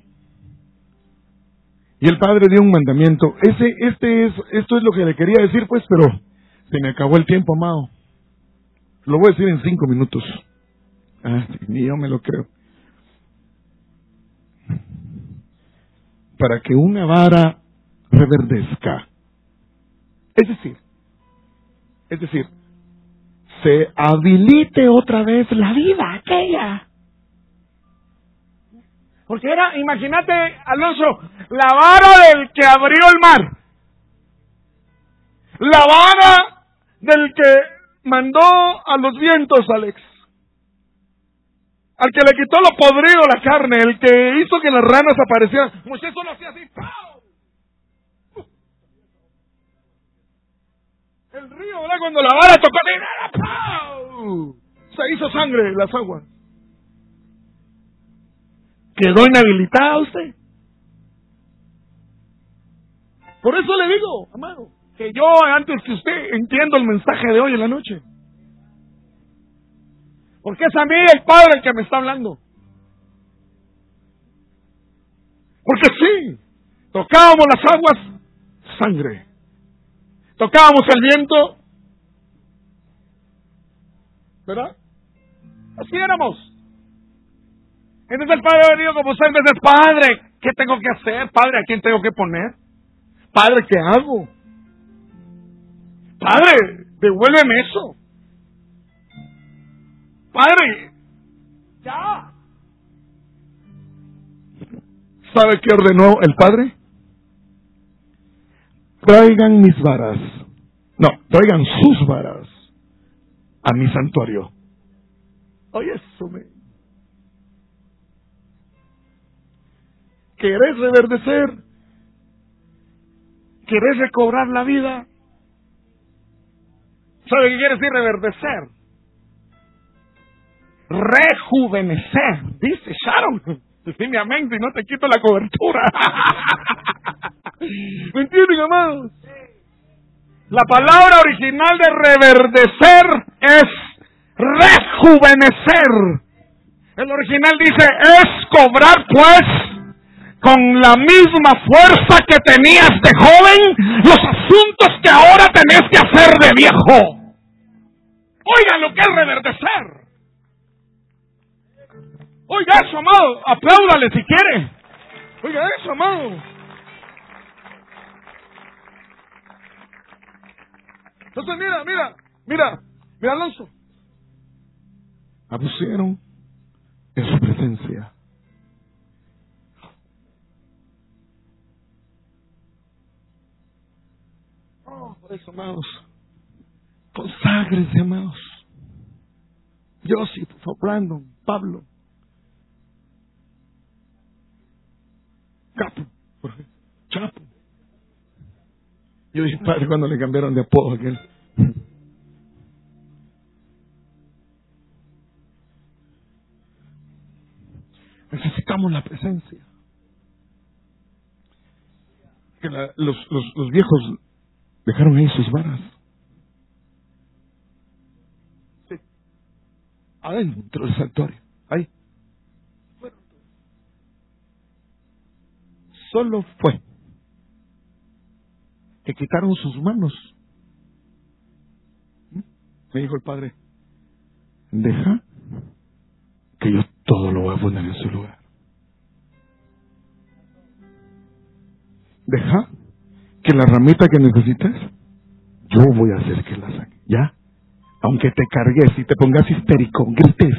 Y el padre dio un mandamiento. Ese, este es, esto es lo que le quería decir, pues, pero se me acabó el tiempo, amado. Lo voy a decir en cinco minutos. Ah, ni yo me lo creo. Para que una vara reverdezca. Es decir, es decir, se habilite otra vez la vida aquella. Porque era, imagínate, Alonso, la vara del que abrió el mar. La vara del que mandó a los vientos, Alex. Al que le quitó lo podrido la carne, el que hizo que las ranas aparecieran. Moisés solo hacía así. El río, ¿verdad? Cuando la vara tocó, se hizo sangre en las aguas. ¿Quedó inhabilitada usted? Por eso le digo, amado, que yo antes que usted entiendo el mensaje de hoy en la noche. Porque es a mí el Padre el que me está hablando. Porque sí, tocábamos las aguas, sangre. Tocábamos el viento, ¿verdad? Así éramos. Entonces el Padre ha venido como seis veces, Padre, ¿qué tengo que hacer? Padre, ¿a quién tengo que poner? Padre, ¿qué hago? Padre, devuélveme eso. Padre, ya. ¿Sabe qué ordenó el padre? Traigan mis varas. No, traigan sus varas a mi santuario. Oye, eso me. ¿Querés reverdecer? ¿Querés recobrar la vida? ¿Sabe qué quiere decir reverdecer? Rejuvenecer, dice Sharon. Dime amén si no te quito la cobertura. ¿Me entienden, amados? La palabra original de reverdecer es rejuvenecer. El original dice es cobrar pues con la misma fuerza que tenías de joven los asuntos que ahora tenés que hacer de viejo. Oigan lo que es reverdecer. Oiga eso, amado. Apláudale si quiere. Oiga eso, amado. Entonces, mira, mira, mira, mira, Alonso. Abusieron en su presencia. Oh, por eso, amados. Conságrense, amados. Joseph, Brandon, Pablo. Capo, Chapo. Yo dije, padre, cuando le cambiaron de apodo a aquel. Necesitamos la presencia. Que la- los, los, viejos dejaron ahí sus varas. Sí. Adentro del santuario. Ahí. Solo fue que quitaron sus manos. Me dijo el padre, deja que yo todo lo voy a poner en su lugar. Deja que la ramita que necesitas, yo voy a hacer que la saque. ¿Ya? Aunque te cargues y te pongas histérico, grites,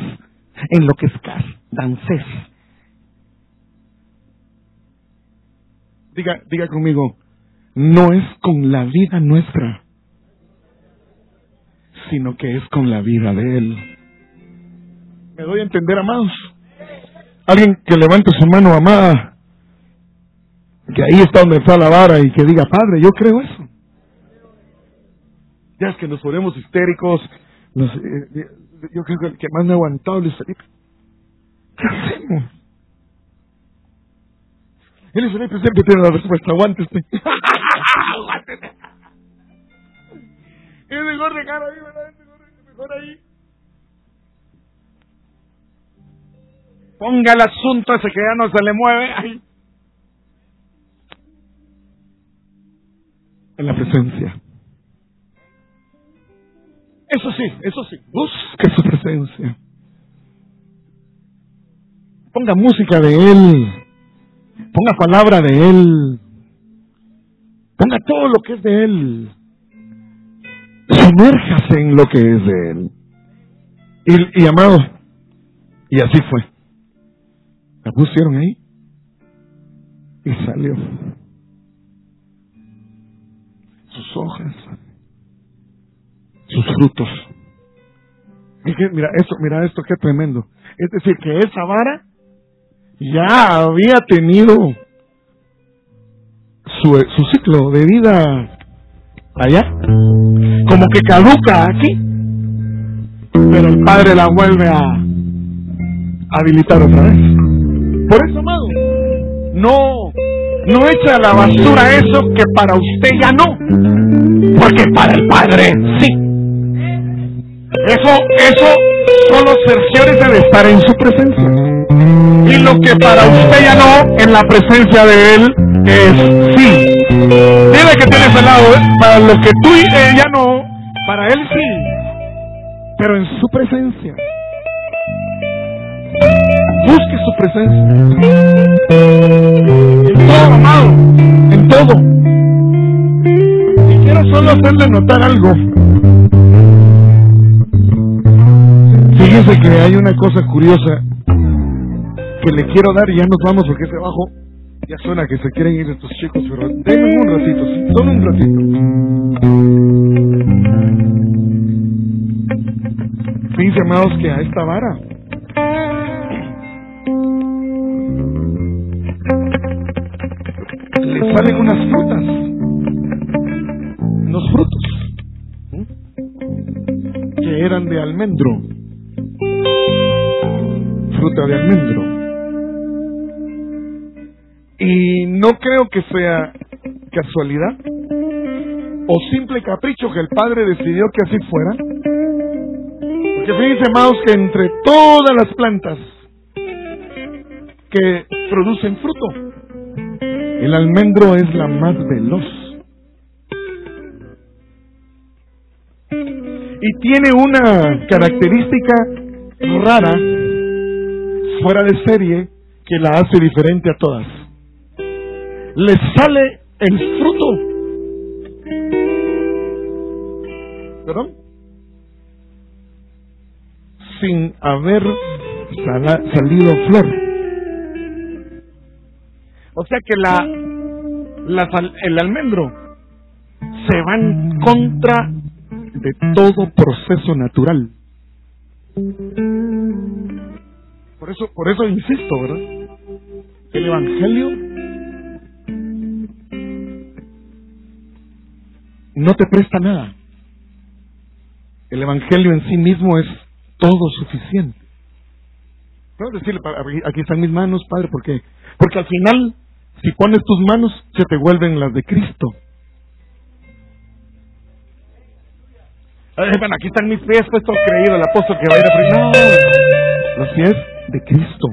enloquezcas, dances. Diga, diga conmigo, no es con la vida nuestra, sino que es con la vida de Él. ¿Me doy a entender, amados? Alguien que levante su mano, amada, que ahí está donde está la vara y que diga, Padre, yo creo eso. Ya es que nos ponemos histéricos, eh, eh, yo creo que el que más me ha aguantado Luis Felipe. ¿Qué hacemos? Él es el siempre tiene la respuesta. Aguántese. Aguántese. Es mejor dejar ahí, ¿verdad? Es mejor ahí. Ponga el asunto ese que ya no se le mueve ahí. En la presencia. Eso sí, eso sí. Busque su presencia. Ponga música de Él. Ponga palabra de Él. Ponga todo lo que es de Él. Sumérjase en lo que es de Él. Y, y amado, y así fue. La pusieron ahí y salió. Sus hojas, sus frutos. mira, esto, mira esto, qué tremendo. Es decir, que esa vara ya había tenido su, su ciclo de vida allá, como que caduca aquí, pero el Padre la vuelve a habilitar otra vez. Por eso, amado, no, no echa a la basura eso que para usted ya no, porque para el Padre sí. Eso, eso solo cerciórese de estar en su presencia. Y lo que para usted ya no, en la presencia de Él, es sí. Dile que tienes al lado, ¿eh? para lo que tú y ella no, para Él sí, pero en su presencia. Busque su presencia. En todo, amado, en todo. Y quiero solo hacerle notar algo. Fíjese que hay una cosa curiosa que le quiero dar y ya nos vamos porque ese abajo ya suena que se quieren ir estos chicos, pero denme un ratito, solo un ratito. Fíjense, amados, que a esta vara. Le salen unas frutas, unos frutos. Que eran de almendro, fruta de almendro. No creo que sea casualidad o simple capricho que el Padre decidió que así fuera. Porque fíjense, amados, que entre todas las plantas que producen fruto, el almendro es la más veloz. Y tiene una característica rara, fuera de serie, que la hace diferente a todas le sale el fruto. ¿Perdón? Sin haber salido flor. O sea que la, la, el almendro se va en contra de todo proceso natural. Por eso, por eso insisto, ¿verdad? El Evangelio no te presta nada. El Evangelio en sí mismo es todo suficiente. Puedo decirle, aquí están mis manos, Padre, porque porque al final, si pones tus manos, se te vuelven las de Cristo. aquí están mis pies, pues todo creído, el apóstol que va a ir a No, los pies de Cristo.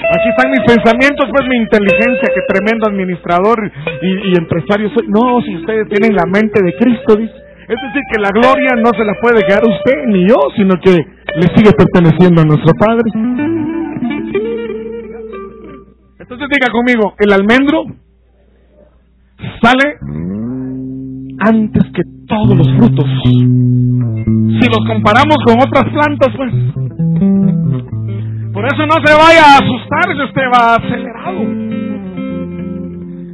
Aquí están mis pensamientos, pues mi inteligencia, que tremendo administrador y, empresario soy. No, si ustedes tienen la mente de Cristo, dice. Es decir, que la gloria no se la puede quedar usted ni yo, sino que le sigue perteneciendo a nuestro Padre. Entonces diga conmigo, el almendro sale antes que todos los frutos. Si los comparamos con otras plantas, pues por eso no se vaya a asustar si usted va acelerado.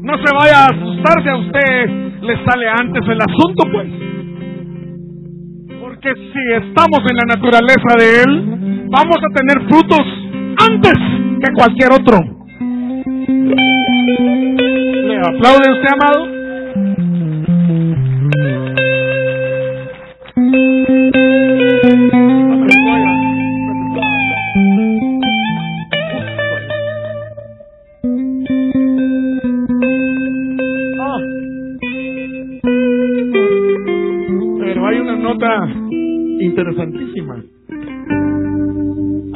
No se vaya a asustar si a usted le sale antes el asunto, pues. Porque si estamos en la naturaleza de Él, vamos a tener frutos antes que cualquier otro. ¿Le aplaude usted, amado? Interesantísima.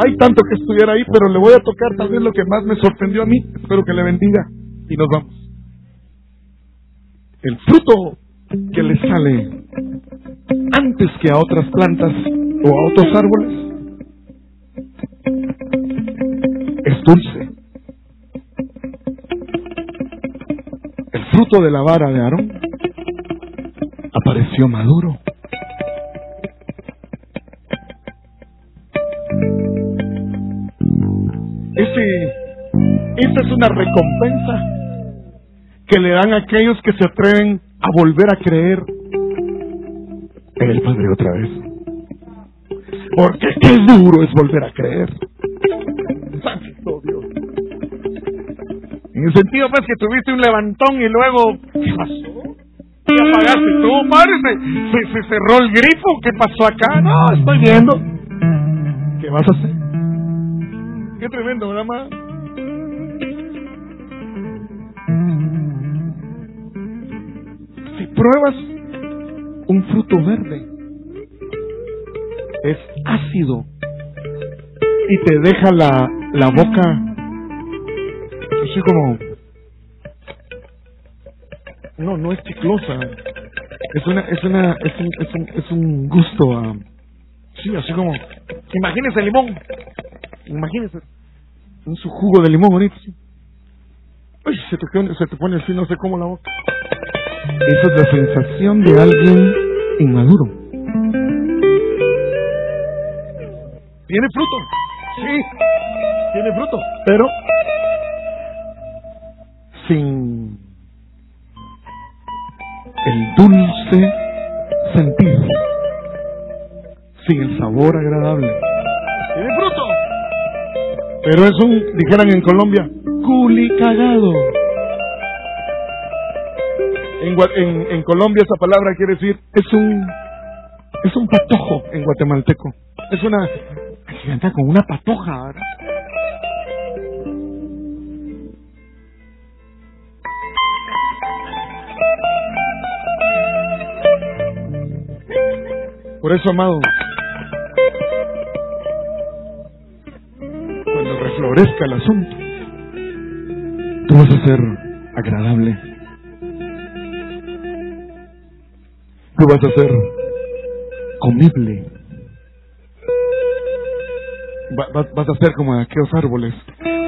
Hay tanto que estudiar ahí, pero le voy a tocar tal vez lo que más me sorprendió a mí. Espero que le bendiga. Y nos vamos. El fruto que le sale antes que a otras plantas o a otros árboles es dulce. El fruto de la vara de Aarón apareció maduro. Es una recompensa que le dan a aquellos que se atreven a volver a creer en el Padre otra vez. Porque qué duro es volver a creer. Santo Dios. En el sentido pues que tuviste un levantón y luego, ¿qué pasó? ¿Qué apagaste tú, padre? ¿Se, se, cerró el grifo? ¿Qué pasó acá? No, estoy viendo. ¿Qué vas a hacer? Qué tremendo, ¿verdad, ma? Pruebas un fruto verde, es ácido y te deja la, la boca así como no no es chiclosa es una es una es un, es un, es un gusto a sí así como imagínese el limón imagínese un su jugo de limón sí. Ay, se te, se te pone así no sé cómo la boca esa es la sensación de alguien inmaduro. Tiene fruto. Sí. Tiene fruto. Pero sin el dulce sentido, sin el sabor agradable. Tiene fruto, pero es un, dijeran en Colombia, culi cagado. En, Colombia esa palabra quiere decir, es un, es un patojo en guatemalteco. Es una, se anda con una patoja, ¿verdad? Por eso, amado, cuando reflorezca el asunto, tú vas a ser agradable. Tú vas a ser comible. Va- va- vas a ser como aquellos árboles.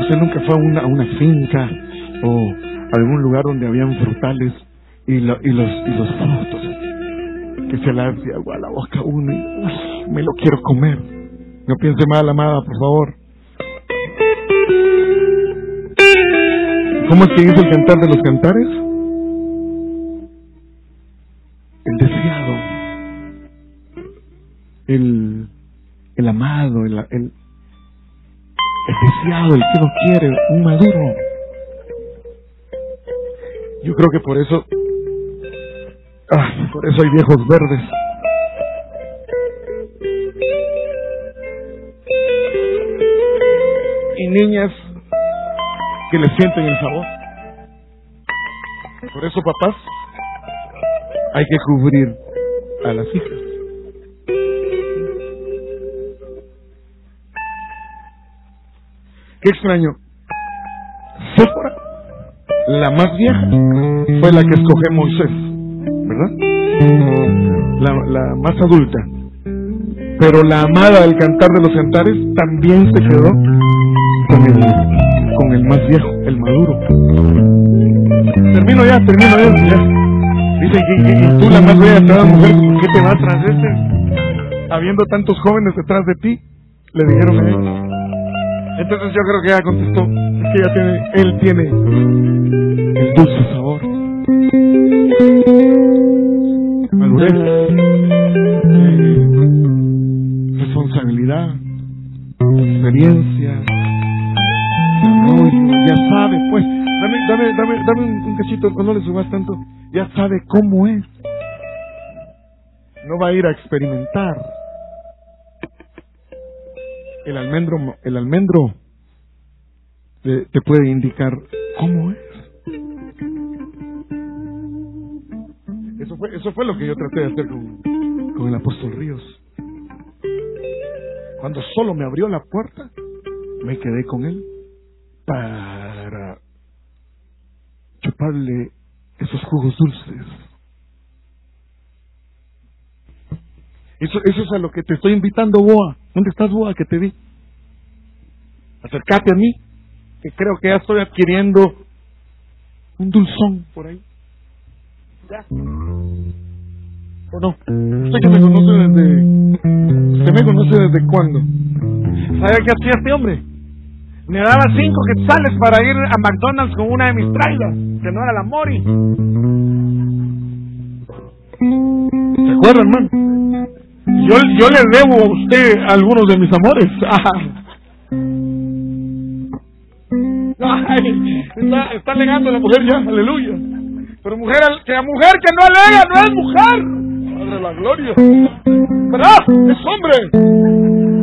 Usted nunca fue a una, a una finca o a algún lugar donde habían frutales y, lo- y los, y los frutos que se le hace agua a la boca a uno y uy, me lo quiero comer. No piense mal, amada, por favor. ¿Cómo es que dice el cantar de los cantares? El amado, el, el, el deseado, el que lo quiere, un maduro. Yo creo que por eso Ah, por eso hay viejos verdes. Y niñas que le sienten el sabor. Por eso, papás, hay que cubrir a las hijas. Qué extraño. Séfora, la más vieja, fue la que escogió Moisés. ¿verdad? La, la más adulta. Pero la amada del cantar de los cantares también se quedó con el, con el más viejo, el maduro. Termino ya, termino ya. Dice, y, y- y tú la más bella de todas mujeres, ¿por qué te vas tras este? Habiendo tantos jóvenes detrás de ti, le dijeron a. Entonces yo creo que ella contestó, es que ella tiene, él tiene el dulce sabor madurez, eh, responsabilidad, experiencia, ya sabe, pues, dame, dame, dame, dame un, cachito, no le subas tanto, ya sabe cómo es. No va a ir a experimentar. El almendro, el almendro te, puede indicar cómo es. Eso fue, eso fue lo que yo traté de hacer con, con el apóstol Ríos. Cuando solo me abrió la puerta, me quedé con él para chuparle esos jugos dulces. Eso, eso es a lo que te estoy invitando, Boa. ¿Dónde estás, Boa, que te vi? Acércate a mí, que creo que ya estoy adquiriendo un dulzón por ahí. ¿Ya? ¿O no? Usted que me conoce desde... Usted me conoce desde cuándo. ¿Sabe qué hacía este hombre? Me daba cinco quetzales para ir a McDonald's con una de mis trailas, que no era la Mori. ¿Se acuerda, hermano? Yo, yo le debo a usted algunos de mis amores. Está, alegando la mujer ya, aleluya. Pero mujer, que la mujer que no alega no es mujer. Padre la gloria. ¿Verdad? Es hombre.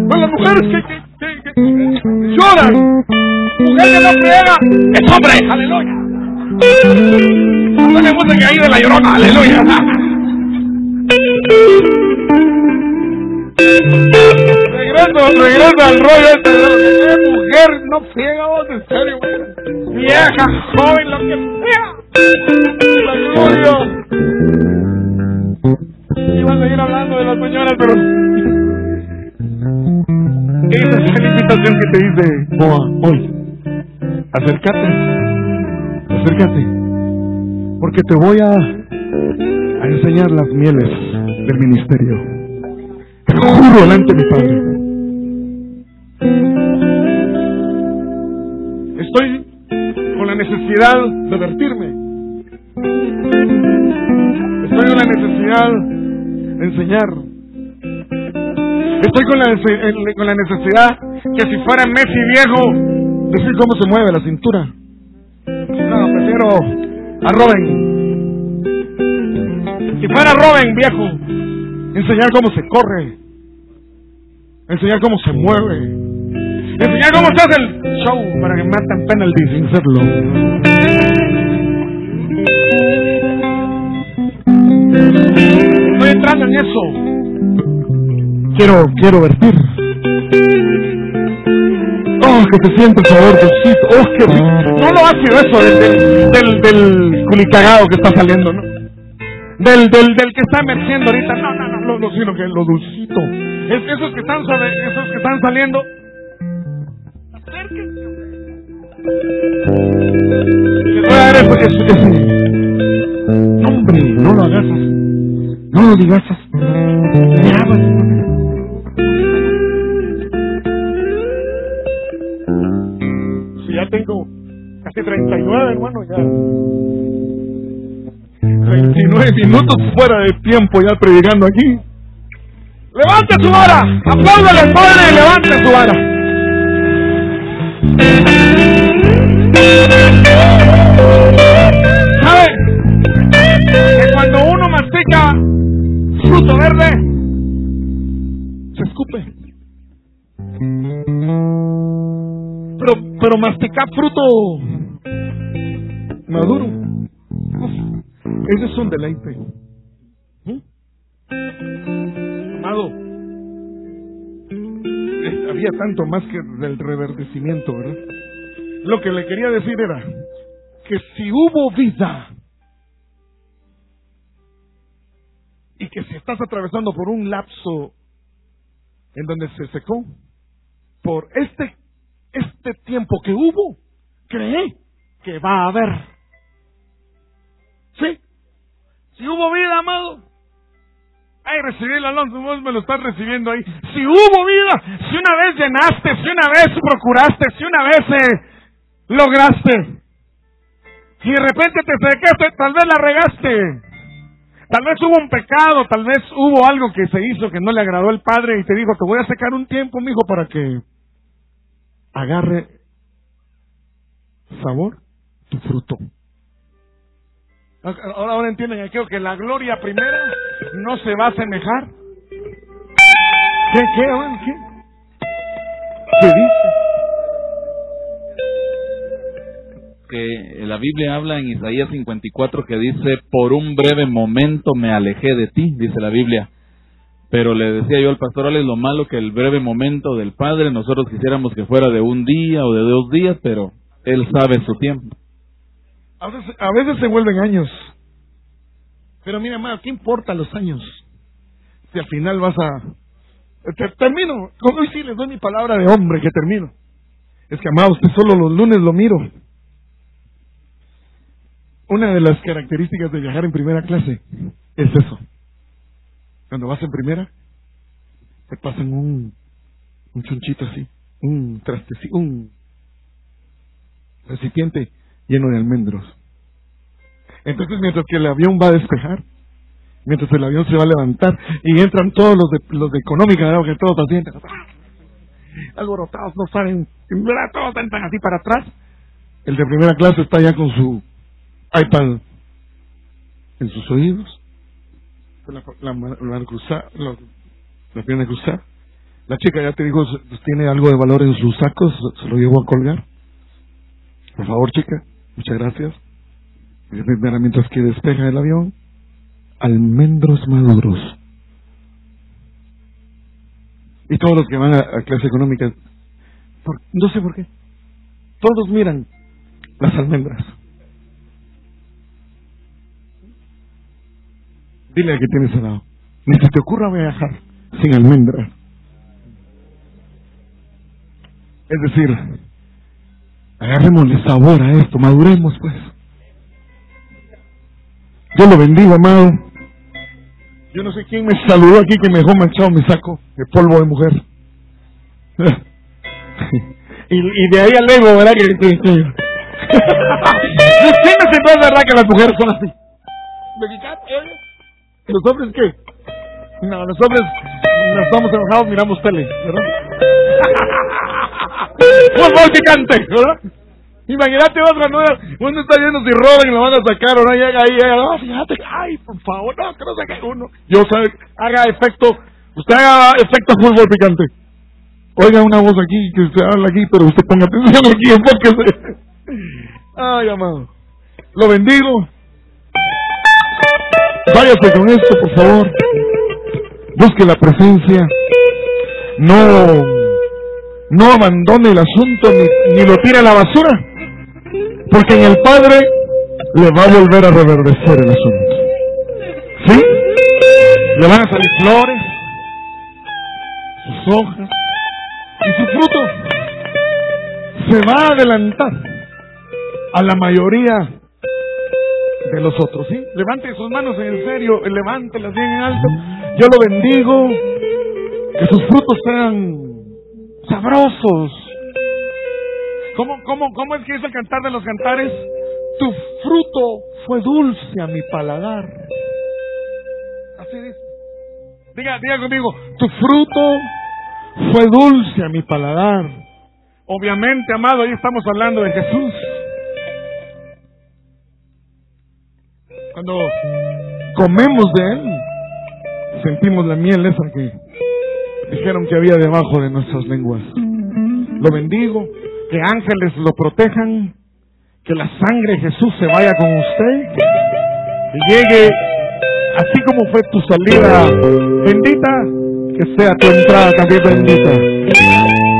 Pero las mujeres que, que, que, lloran. Mujer que no friega es hombre. Aleluya. No le gusta que ahí de la llorona. Aleluya. Regreso, regreso al rollo este mujer no friega vos, en serio, vieja, joven, lo que sea. Gloria. Iba a seguir hablando de las señoras, pero esa es la invitación que te dice Boa hoy. Acércate, acércate, porque te voy a, a enseñar las mieles del ministerio. Juro delante de mi Padre. Estoy con la necesidad de vertirme. Estoy con la necesidad de enseñar. Estoy con la, con la necesidad que si fuera Messi viejo, decir cómo se mueve la cintura. No, prefiero a Robin. Si fuera Robin viejo, enseñar cómo se corre, enseñar cómo se mueve, enseñar cómo se hace el show para que maten penalty sin serlo. Estoy entrando en eso. Quiero, quiero vertir. Oh, que te siento sabor dulcito. Oh, qué rico. No lo ha sido eso del, del, del, del culicagado que está saliendo, ¿no? Del, del, del que está emergiendo ahorita. No, no, no, lo, lo, sino que lo dulcito. Es, esos que están sobre, esos que están saliendo. Acérquense, hombre. Les voy a dar eso. No, hombre, no lo hagas. No lo digas. Si ya tengo casi 39, hermano, ya. 29 minutos fuera de tiempo ya predicando aquí. Levante su vara, apláudale al Padre y levante su vara. ¿Sabe? Que cuando uno mastica fruto verde, se escupe. Pero, pero masticar fruto maduro, uf, ese es un deleite. ¿Mm? Amado, eh, había tanto más que del reverdecimiento, ¿verdad? Lo que le quería decir era que si hubo vida y que si estás atravesando por un lapso en donde se secó, por este, este tiempo que hubo, cree que va a haber. Si hubo vida, amado, Ay, recibí el Alonso, vos me lo estás recibiendo ahí. Si hubo vida, si una vez llenaste, si una vez procuraste, si una vez eh, lograste, si de repente te secaste, tal vez la regaste. Tal vez hubo un pecado, tal vez hubo algo que se hizo que no le agradó al padre y te dijo, te voy a secar un tiempo, mijo, para que agarre sabor tu fruto. Ahora, ahora entienden aquello que la gloria primera no se va a asemejar. ¿Qué, dice? que la Biblia habla en Isaías 54 que dice, por un breve momento me alejé de ti, dice la Biblia, Pero le decía yo al pastor Alex lo malo que el breve momento del Padre, nosotros quisiéramos que fuera de un día o de dos días, pero Él sabe su tiempo. A veces, a veces se vuelven años. Pero mira, hermano, ¿qué importa los años? Si al final vas a... termino. Hoy sí les doy mi palabra de hombre que termino. Es que, amado, usted solo los lunes lo miro. Una de las características de viajar en primera clase es eso. Cuando vas en primera, te pasan un, un chunchito así, un traste, un recipiente lleno de almendros. Entonces, mientras que el avión va a despejar, mientras el avión se va a levantar y entran todos los de, los de económica, que todos pacientes, alborotados, no saben, todos entran así para atrás. El de primera clase está ya con su iPad en sus oídos, la, la, la, cruzar, la, la pierna cruzar. La chica ya te dijo, pues, tiene algo de valor en sus sacos, se lo llevó a colgar. Por favor, chica, muchas gracias. Mientras que despeja el avión, almendros maduros. Y todos los que van a, clase económica, no sé por qué, todos miran las almendras. Dile a que tienes al lado, ni se te ocurra viajar sin almendras. Es decir, agarrémosle sabor a esto, maduremos pues. Yo lo bendigo, amado. Yo no sé quién me saludó aquí que me dejó manchado mi saco de polvo de mujer. y, y, de ahí al ego, ¿verdad? Que, que, que... sí me siento verdad que las mujeres son así. ¿Los hombres qué? No, los hombres nos estamos enojados, miramos tele, ¿verdad? Fútbol picante, ¿verdad? Imagínate otra nueva, uno está viendo si roban y lo van a sacar o no, llega ahí, llega, no, fíjate, ay, por favor, no, que no saque uno. Yo sabe, haga efecto, usted haga efecto fútbol picante. Oiga una voz aquí, que se habla aquí, pero usted ponga atención aquí, enfóquese. Ay, amado. Lo bendigo. Váyase con esto, por favor. Busque la presencia. No, no abandone el asunto ni, ni lo tire a la basura. Porque en el Padre le va a volver a reverdecer el asunto. ¿Sí? Le van a salir flores, sus hojas y su fruto. Se va a adelantar a la mayoría de los otros, ¿sí? Levante sus manos en serio, levántelas bien en alto. Yo lo bendigo, que sus frutos sean sabrosos, ¿Cómo, cómo, ¿Cómo es que dice el cantar de los cantares? Tu fruto fue dulce a mi paladar. Así dice. Diga, diga conmigo, tu fruto fue dulce a mi paladar. Obviamente, amado, ahí estamos hablando de Jesús. Cuando comemos de Él, sentimos la miel esa que dijeron que había debajo de nuestras lenguas. Lo bendigo que ángeles lo protejan, que la sangre de Jesús se vaya con usted, y llegue así como fue tu salida bendita, que sea tu entrada también bendita.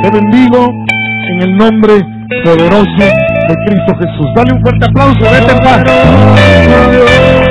Te bendigo en el nombre poderoso de Cristo Jesús. Dale un fuerte aplauso, vete en paz.